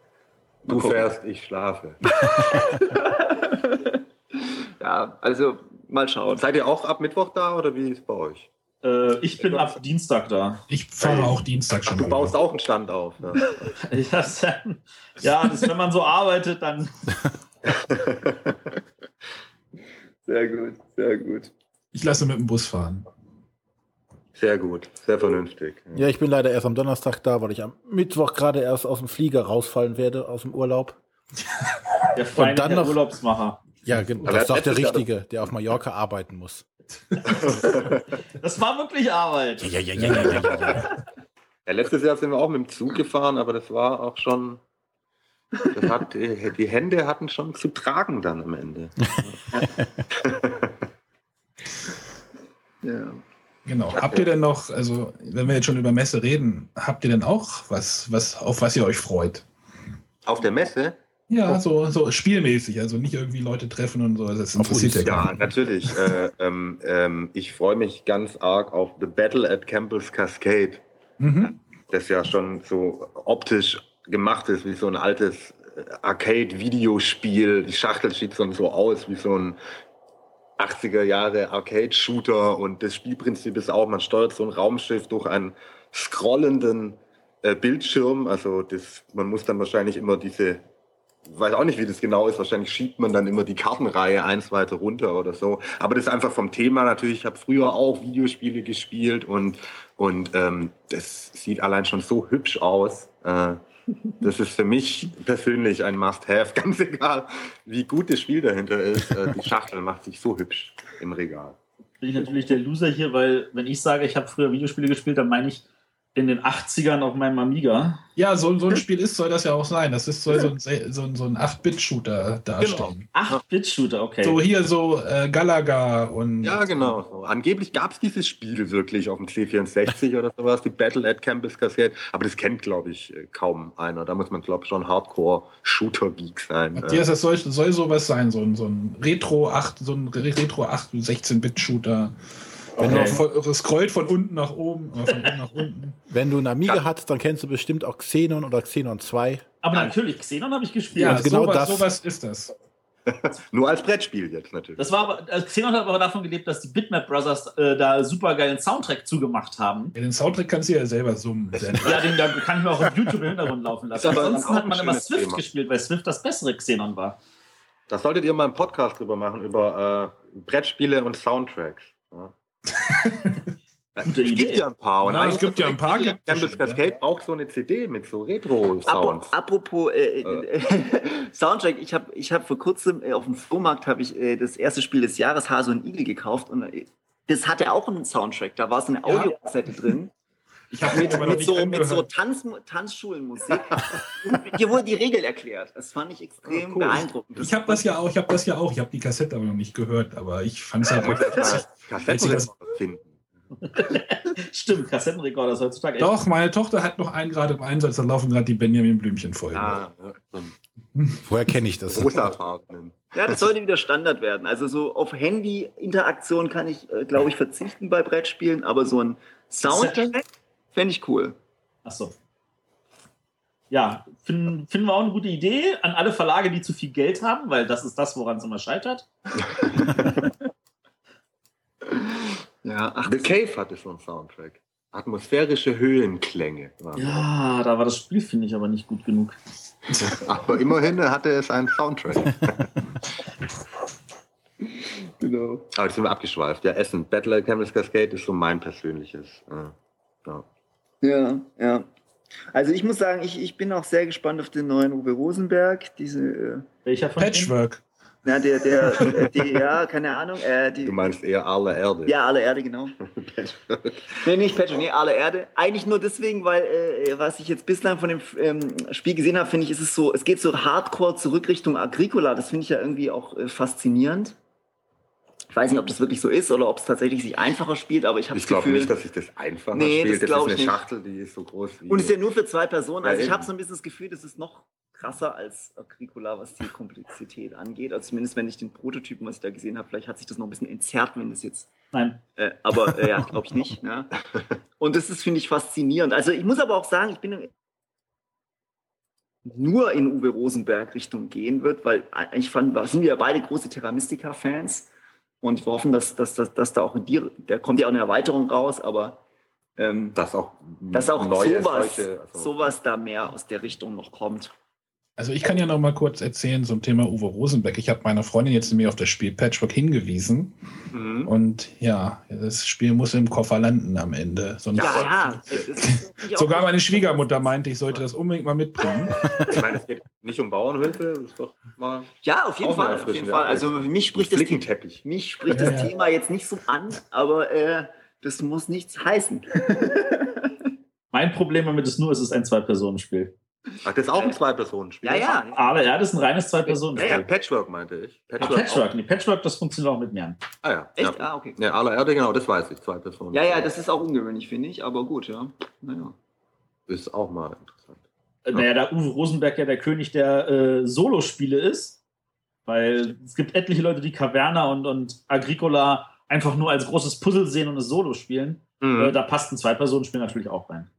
Mal du gucken. fährst, ich schlafe. ja, also mal schauen. Seid ihr auch ab Mittwoch da oder wie ist es bei euch? Äh, ich bin ab Dienstag da. Ich fahre auch Dienstag schon. Ach, du baust auch einen Stand auf. Ne? ja, ja das, wenn man so arbeitet, dann. sehr gut, sehr gut. Ich lasse mit dem Bus fahren. Sehr gut, sehr vernünftig. Ja, ich bin leider erst am Donnerstag da, weil ich am Mittwoch gerade erst aus dem Flieger rausfallen werde, aus dem Urlaub. Der feine Und dann noch, Urlaubsmacher. Ja, genau. Das ist doch der Richtige, der auf Mallorca arbeiten muss. das war wirklich Arbeit. Ja, ja, ja, ja, ja, ja, ja. ja. Letztes Jahr sind wir auch mit dem Zug gefahren, aber das war auch schon. Das hat, die Hände hatten schon zu tragen dann am Ende. ja. Genau. Habt ihr denn noch, also wenn wir jetzt schon über Messe reden, habt ihr denn auch was, was auf was ihr euch freut? Auf der Messe? Ja, so, so spielmäßig, also nicht irgendwie Leute treffen und so. Das interessiert ja Ja, keinen. natürlich. äh, ähm, ähm, ich freue mich ganz arg auf The Battle at Campus Cascade, Mhm. das ja schon so optisch gemacht ist wie so ein altes äh, Arcade-Videospiel. Die Schachtel sieht so so aus wie so ein 80er Jahre Arcade-Shooter und das Spielprinzip ist auch, man steuert so ein Raumschiff durch einen scrollenden äh, Bildschirm. Also das, man muss dann wahrscheinlich immer diese, weiß auch nicht, wie das genau ist, wahrscheinlich schiebt man dann immer die Kartenreihe eins weiter runter oder so. Aber das ist einfach vom Thema natürlich, ich habe früher auch Videospiele gespielt und, und ähm, das sieht allein schon so hübsch aus. Äh, das ist für mich persönlich ein Must-Have, ganz egal, wie gut das Spiel dahinter ist. Äh, die Schachtel macht sich so hübsch im Regal. Bin ich natürlich der Loser hier, weil wenn ich sage, ich habe früher Videospiele gespielt, dann meine ich in den 80ern auf meinem Amiga. Ja, so, so ein Spiel ist, soll das ja auch sein. Das ist soll so ein, so ein, so ein 8-Bit-Shooter darstellen. 8-Bit-Shooter, okay. So hier so äh, Galaga und. Ja, genau. So. Angeblich gab es dieses Spiel wirklich auf dem C64 oder sowas, die Battle at Campus Cascade. Aber das kennt, glaube ich, äh, kaum einer. Da muss man, glaube ich, schon Hardcore-Shooter-Geek sein. Matthias, das soll, soll sowas sein, so ein, so ein Retro 8, so ein Re- Retro 8, 16-Bit-Shooter. Wenn Okay. du voll- scrollt von unten nach oben oder von oben nach unten. Wenn du eine Amiga hast, dann kennst du bestimmt auch Xenon oder Xenon 2. Aber natürlich, Xenon habe ich gespielt. Ja, also genau sowas, das- sowas ist das. Nur als Brettspiel jetzt natürlich. Das war aber, äh, Xenon hat aber davon gelebt, dass die Bitmap Brothers äh, da super geilen Soundtrack zugemacht haben. Ja, den Soundtrack kannst du ja selber summen. Ja, den da kann ich mir auch auf YouTube im Hintergrund laufen lassen. Ansonsten hat ein man immer Swift Thema. gespielt, weil Swift das bessere Xenon war. Da solltet ihr mal einen Podcast drüber machen, über äh, Brettspiele und Soundtracks. Ja. Gute es gibt ja ein paar. Und Ja, es gibt ja ein paar, Campus Cascade braucht so eine CD mit so Retro-Sounds. Apropos äh, äh, Soundtrack, ich habe ich hab vor kurzem äh, auf dem Flohmarkt habe ich äh, das erste Spiel des Jahres Hase und Igel gekauft und äh, das hatte auch einen Soundtrack. Da war so eine Ja. Audiokassette drin. Ich habe Mit, mit, so, mit so. Tanz, Tanzschulenmusik. Hier wurde die Regel erklärt. Das fand ich extrem Ah, cool. beeindruckend. Ich habe das ja auch, ich habe das ja auch, ich habe die Kassette aber noch nicht gehört, aber ich fand es halt Kassettenrekorder finden. Stimmt, Kassettenrekorder ist heutzutage echt. Doch, meine Tochter hat noch einen gerade im Einsatz, da laufen gerade die Benjamin Blümchen Folgen. Ah, ja, Woher kenne ich das? rosa Farbenen. Ja, das sollte wieder Standard werden. Also so auf Handy-Interaktion kann ich, äh, glaube ich, verzichten bei Brettspielen, aber so ein Soundtrack fände ich cool. Achso. Ja, finden, finden wir auch eine gute Idee an alle Verlage, die zu viel Geld haben, weil das ist das, woran es immer scheitert. Ja, ach, The Cave hatte so einen Soundtrack. Atmosphärische Höhenklänge. waren Ja, da war das Spiel, finde ich, aber nicht gut genug. Aber immerhin hatte es einen Soundtrack. genau. Aber jetzt sind wir abgeschweift. Ja, Essen. Battle at Campus Cascade ist so mein persönliches. Äh, ja. Ja, ja. Also ich muss sagen, ich, ich bin auch sehr gespannt auf den neuen Uwe Rosenberg. Diese, äh, Welcher von? Patchwork. na, der, der, äh, die, ja, keine Ahnung, äh, die, Du meinst eher aller Erde. ja, alle Erde, genau. Nee, nicht Patch, nee, alle Erde. Eigentlich nur deswegen, weil, äh, was ich jetzt bislang von dem ähm, Spiel gesehen habe, finde ich, ist es so, es geht so hardcore zurück Richtung Agricola. Das finde ich ja irgendwie auch äh, faszinierend. Ich weiß nicht, ob das wirklich so ist oder ob es tatsächlich sich einfacher spielt, aber ich habe Ich das glaube nicht, dass sich das einfacher Nee, das spielt. Das, glaub ist ich eine nicht. Schachtel, die ist so groß wie. und es ist ja nur für zwei Personen. Also Ja, ich habe so ein bisschen das Gefühl, das ist noch krasser als Agricola, was die Komplexität angeht. Also zumindest wenn ich den Prototypen, was ich da gesehen habe, vielleicht hat sich das noch ein bisschen entzerrt, wenn das jetzt Nein. Äh, aber äh, ja, glaube ich nicht. Ne? Und das ist, finde ich, faszinierend. Also ich muss aber auch sagen, ich bin nur in Uwe Rosenberg Richtung gehen wird, weil eigentlich fand, sind wir ja beide große Terra Mystica-Fans und wir hoffen, dass, dass, dass, dass da auch in dir, da kommt ja auch eine Erweiterung raus, aber ähm, dass auch, dass auch sowas, solche- also- sowas da mehr aus der Richtung noch kommt. Also ich kann ja noch mal kurz erzählen zum Thema Uwe Rosenberg. Ich habe meiner Freundin jetzt nämlich auf das Spiel Patchwork hingewiesen. Mhm. Und ja, das Spiel muss im Koffer landen am Ende. Sonst Ja, ja. Sogar meine Schwiegermutter meinte, ich sollte das unbedingt mal mitbringen. Ich meine, es geht nicht um Bauernhilfe, das ist doch mal Ja, auf jeden Fall, auf jeden Fall. Also für mich spricht das Flickenteppich. Mich spricht Ja, das ja. Thema jetzt nicht so an, aber äh, das muss nichts heißen. Mein Problem damit ist nur, es ist ein Zwei-Personen-Spiel. Ach, das ist auch ein Zwei-Personen-Spiel. Ja, ja. Aber ja, das ist ein reines Zwei-Personen. Ja, ja, Patchwork meinte ich. Ah, Patchwork, nee, Patchwork, das funktioniert auch mit mir. Ah ja. Echt? Ja. Ah, okay. Ja, aller Erde, genau, das weiß ich. Zwei Personen. Ja, ja, das ist auch ungewöhnlich, finde ich, aber gut, ja. Naja. ist auch mal interessant. Äh, Naja, da Uwe Rosenberg ja der König der äh, Solospiele ist, weil es gibt etliche Leute, die Caverna und, und Agricola einfach nur als großes Puzzle sehen und es Solo spielen. Mhm. Äh, da passt ein Zwei-Personen-Spiel natürlich auch rein.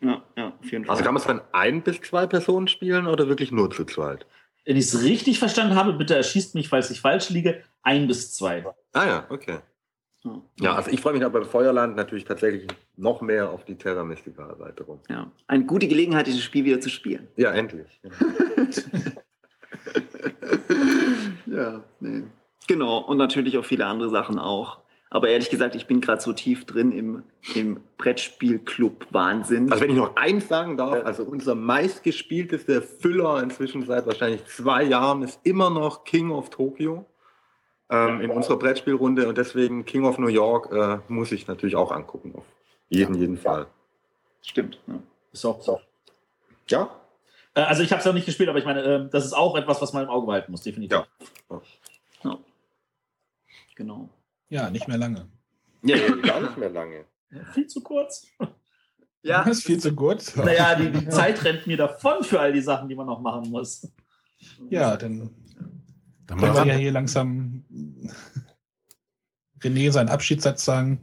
Ja, ja, auf jeden Fall. Also kann man es dann ein bis zwei Personen spielen oder wirklich nur zu zweit? Wenn ich es richtig verstanden habe, bitte erschießt mich, falls ich falsch liege, ein bis zwei. Ah ja, okay. ja. Ja, also ich freue mich aber bei Feuerland natürlich tatsächlich noch mehr auf die Terra Mystica Erweiterung. ja. Eine gute Gelegenheit, dieses Spiel wieder zu spielen. Ja, endlich. Ja, nee. Genau, und natürlich auch viele andere Sachen auch. Aber ehrlich gesagt, ich bin gerade so tief drin im, im Brettspielclub-Wahnsinn. Also wenn ich noch eins sagen darf, also unser meistgespieltester Füller inzwischen seit wahrscheinlich zwei Jahren ist immer noch King of Tokyo ähm, in unserer Brettspielrunde und deswegen King of New York äh, muss ich natürlich auch angucken. Auf jeden, jeden Fall. Stimmt. Ja. Auch so. Ja? Äh, also ich habe es noch nicht gespielt, aber ich meine, äh, das ist auch etwas, was man im Auge behalten muss, definitiv. Ja. Ja. Genau. Ja, nicht mehr lange. Ja, gar nicht mehr lange. Viel zu kurz. Ja, Das ist viel zu gut. Naja, die, die Zeit rennt mir davon für all die Sachen, die man noch machen muss. Ja, dann Dann können wir ja hier langsam René seinen Abschiedssatz sagen.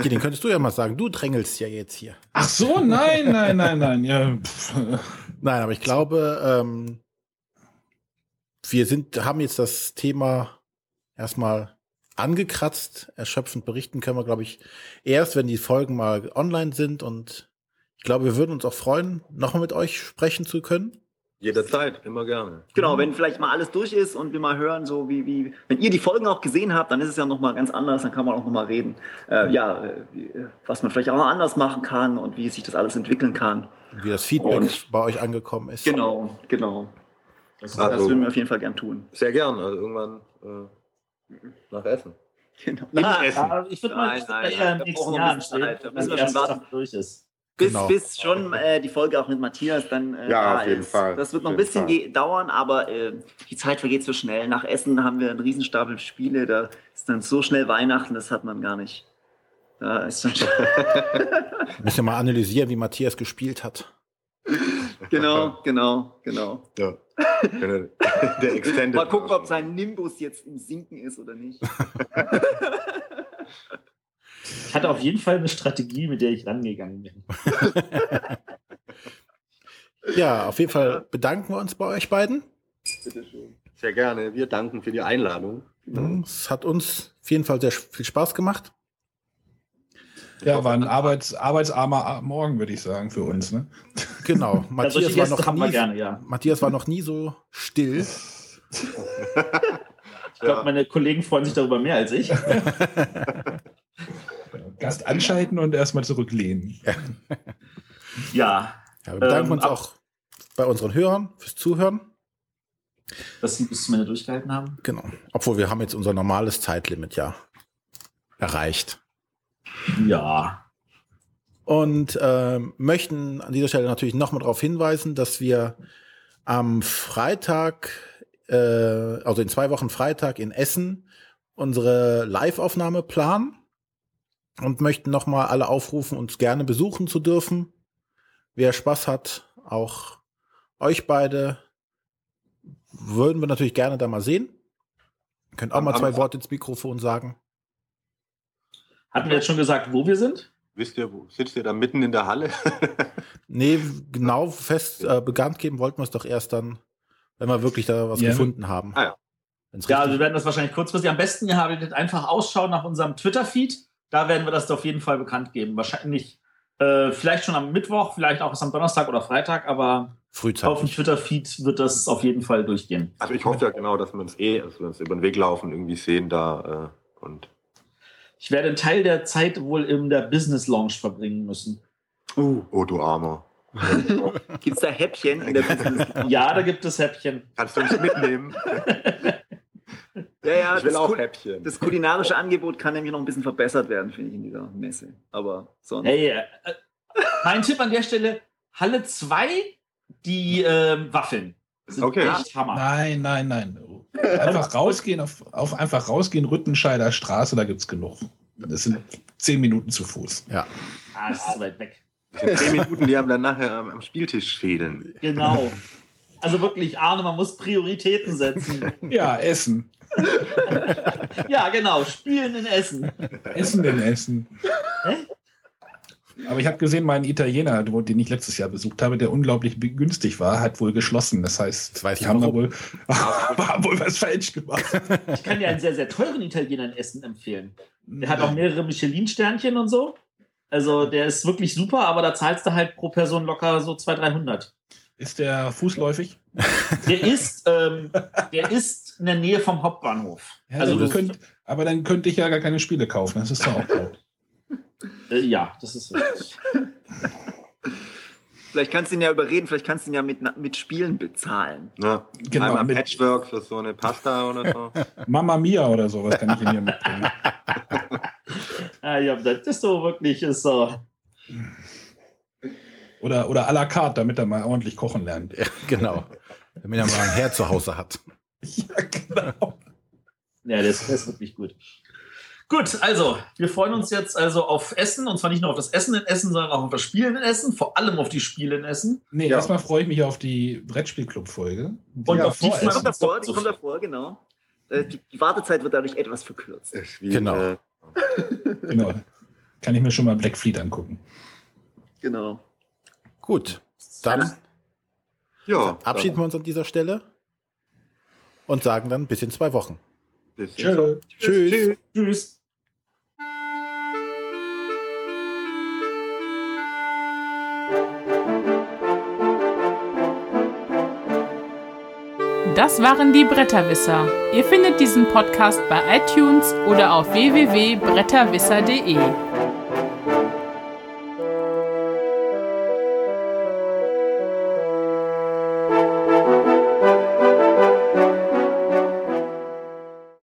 Hier, den könntest du ja mal sagen. Du drängelst ja jetzt hier. Ach so, nein, nein, nein, nein. Ja. Nein, aber ich glaube, ähm, wir sind, haben jetzt das Thema erstmal angekratzt. Erschöpfend berichten können wir, glaube ich, erst, wenn die Folgen mal online sind. Und ich glaube, wir würden uns auch freuen, nochmal mit euch sprechen zu können. Jederzeit, immer gerne. Genau, wenn vielleicht mal alles durch ist und wir mal hören, so wie, wie, wenn ihr die Folgen auch gesehen habt, dann ist es ja nochmal ganz anders, dann kann man auch nochmal reden, äh, ja, äh, was man vielleicht auch noch anders machen kann und wie sich das alles entwickeln kann. Wie das Feedback Und- bei euch angekommen ist. Genau, genau. Das Also- das würden wir auf jeden Fall gern tun. Sehr gern, also irgendwann äh, nach Essen. Genau. Im Ah, Essen. Ja, ich würde mal Nein, nein, nein, im nächsten brauchen wir Jahr da wenn wir schon warten. Durch ist. bis, Genau. bis schon äh, die Folge auch mit Matthias dann äh, Ja, da auf jeden ist. Fall. Das wird noch ein bisschen dauern, aber äh, die Zeit vergeht so schnell. Nach Essen haben wir einen Riesenstapel Spiele, da ist dann so schnell Weihnachten, das hat man gar nicht. Da ist dann schon, Müssen wir mal analysieren, wie Matthias gespielt hat. genau, genau, genau. Ja. Extended. Mal gucken, ob sein Nimbus jetzt im Sinken ist oder nicht. Ich hatte auf jeden Fall eine Strategie, mit der ich rangegangen bin. Ja, auf jeden Fall bedanken wir uns bei euch beiden. Sehr gerne. Wir danken für die Einladung. Es hat uns auf jeden Fall sehr viel Spaß gemacht. Ja, war ein Arbeits, arbeitsarmer Morgen, würde ich sagen, für uns. Ne? Genau. Ja, Matthias solche war, noch nie, gerne, ja. Matthias war noch nie so still. Ich glaube, meine Kollegen freuen sich darüber mehr als ich. Gast anschalten und erstmal zurücklehnen. Ja, Ja, wir bedanken Ähm, uns auch bei unseren Hörern fürs Zuhören. dass sie bis zum Ende durchgehalten haben. Genau. Obwohl wir haben jetzt unser normales Zeitlimit ja erreicht. Ja. Und ähm, möchten an dieser Stelle natürlich nochmal darauf hinweisen, dass wir am Freitag, äh, also in zwei Wochen Freitag in Essen, unsere Live-Aufnahme planen und möchten nochmal alle aufrufen, uns gerne besuchen zu dürfen. Wer Spaß hat, auch euch beide, würden wir natürlich gerne da mal sehen. Könnt auch Am- mal zwei am- Worte ins Mikrofon sagen. Hatten wir jetzt schon gesagt, wo wir sind? Wisst ihr, wo sitzt ihr da mitten in der Halle? Nee, genau fest äh, bekannt geben wollten wir es doch erst dann, wenn wir wirklich da was Ja. gefunden haben. Ah ja. Wenn's Ja, also wir werden das wahrscheinlich kurzfristig. Am besten ihr haltet einfach Ausschau nach unserem Twitter-Feed. Da werden wir das auf jeden Fall bekannt geben. Wahrscheinlich, äh, vielleicht schon am Mittwoch, vielleicht auch erst am Donnerstag oder Freitag, aber auf dem frühzeitig. Twitter-Feed wird das auf jeden Fall durchgehen. Also ich hoffe ja genau, dass wir uns eh, dass wir uns über den Weg laufen, irgendwie sehen da äh, und Ich werde einen Teil der Zeit wohl in der Business Lounge verbringen müssen. oh du Armer. Gibt es da Häppchen in der Business? Ja, da gibt es Häppchen. Kannst du mich mitnehmen? Ja, ja, ich will das, auch Kul- Häppchen. das kulinarische Angebot kann nämlich noch ein bisschen verbessert werden, finde ich, in dieser Messe. Aber sonst. Hey, äh, äh, mein Tipp an der Stelle, Halle 2, die ähm, Waffeln. Sind Okay. echt Hammer. Nein, nein, nein. Einfach rausgehen, auf, auf einfach rausgehen, Rüttenscheider Straße, da gibt's genug. Das sind zehn Minuten zu Fuß. Ja. Ah, das ist so weit weg. Zehn Minuten, die haben dann nachher am, am Spieltisch fehlen. Genau. Also wirklich, Arne, man muss Prioritäten setzen. Ja, Essen. Ja, genau. Spielen in Essen. Essen denn Essen. Aber ich habe gesehen, mein Italiener, den ich letztes Jahr besucht habe, der unglaublich günstig war, hat wohl geschlossen. Das heißt, Das die haben da wohl, haben wohl was falsch gemacht. Ich kann dir einen sehr, sehr teuren Italiener in Essen empfehlen. Der hat auch mehrere Michelin-Sternchen und so. Also der ist wirklich super, aber da zahlst du halt pro Person locker so 200, 300. Ist der fußläufig? Der ist, ähm, der ist in der Nähe vom Hauptbahnhof. Ja, Also also könnt, aber dann könnte ich ja gar keine Spiele kaufen. Das ist doch auch gut. Äh, ja, das ist richtig. Vielleicht kannst du ihn ja überreden, vielleicht kannst du ihn ja mit, mit Spielen bezahlen. Ja. Genau, Einmal mit- Patchwork für so eine Pasta oder so. Mama Mia oder sowas kann ich in hier mitbringen. Ah, ja, das ist so wirklich, ist so. Oder, oder à la carte, damit er mal ordentlich kochen lernt. ja, genau. Damit er mal ein Herd zu Hause hat. Ja, genau. Ja, der ist wirklich gut. Gut, also, wir freuen uns jetzt also auf Essen und zwar nicht nur auf das Essen in Essen, sondern auch auf das Spielen in Essen, vor allem auf die Spiele in Essen. Nee, Ja. erstmal freue ich mich auf die Brettspielclub-Folge. Die Und ja auf die Die kommt davor, die so kommt viel. davor, genau. Äh, Die, die Wartezeit wird dadurch etwas verkürzt. Genau. Äh, Genau. Kann ich mir schon mal Black Fleet angucken. Genau. Gut. Dann ja. abschieden wir uns an dieser Stelle und sagen dann bis in zwei Wochen. Bis Tschö. Tschüss. Tschüss. Das waren die Bretterwisser. Ihr findet diesen Podcast bei iTunes oder auf www.bretterwisser.de.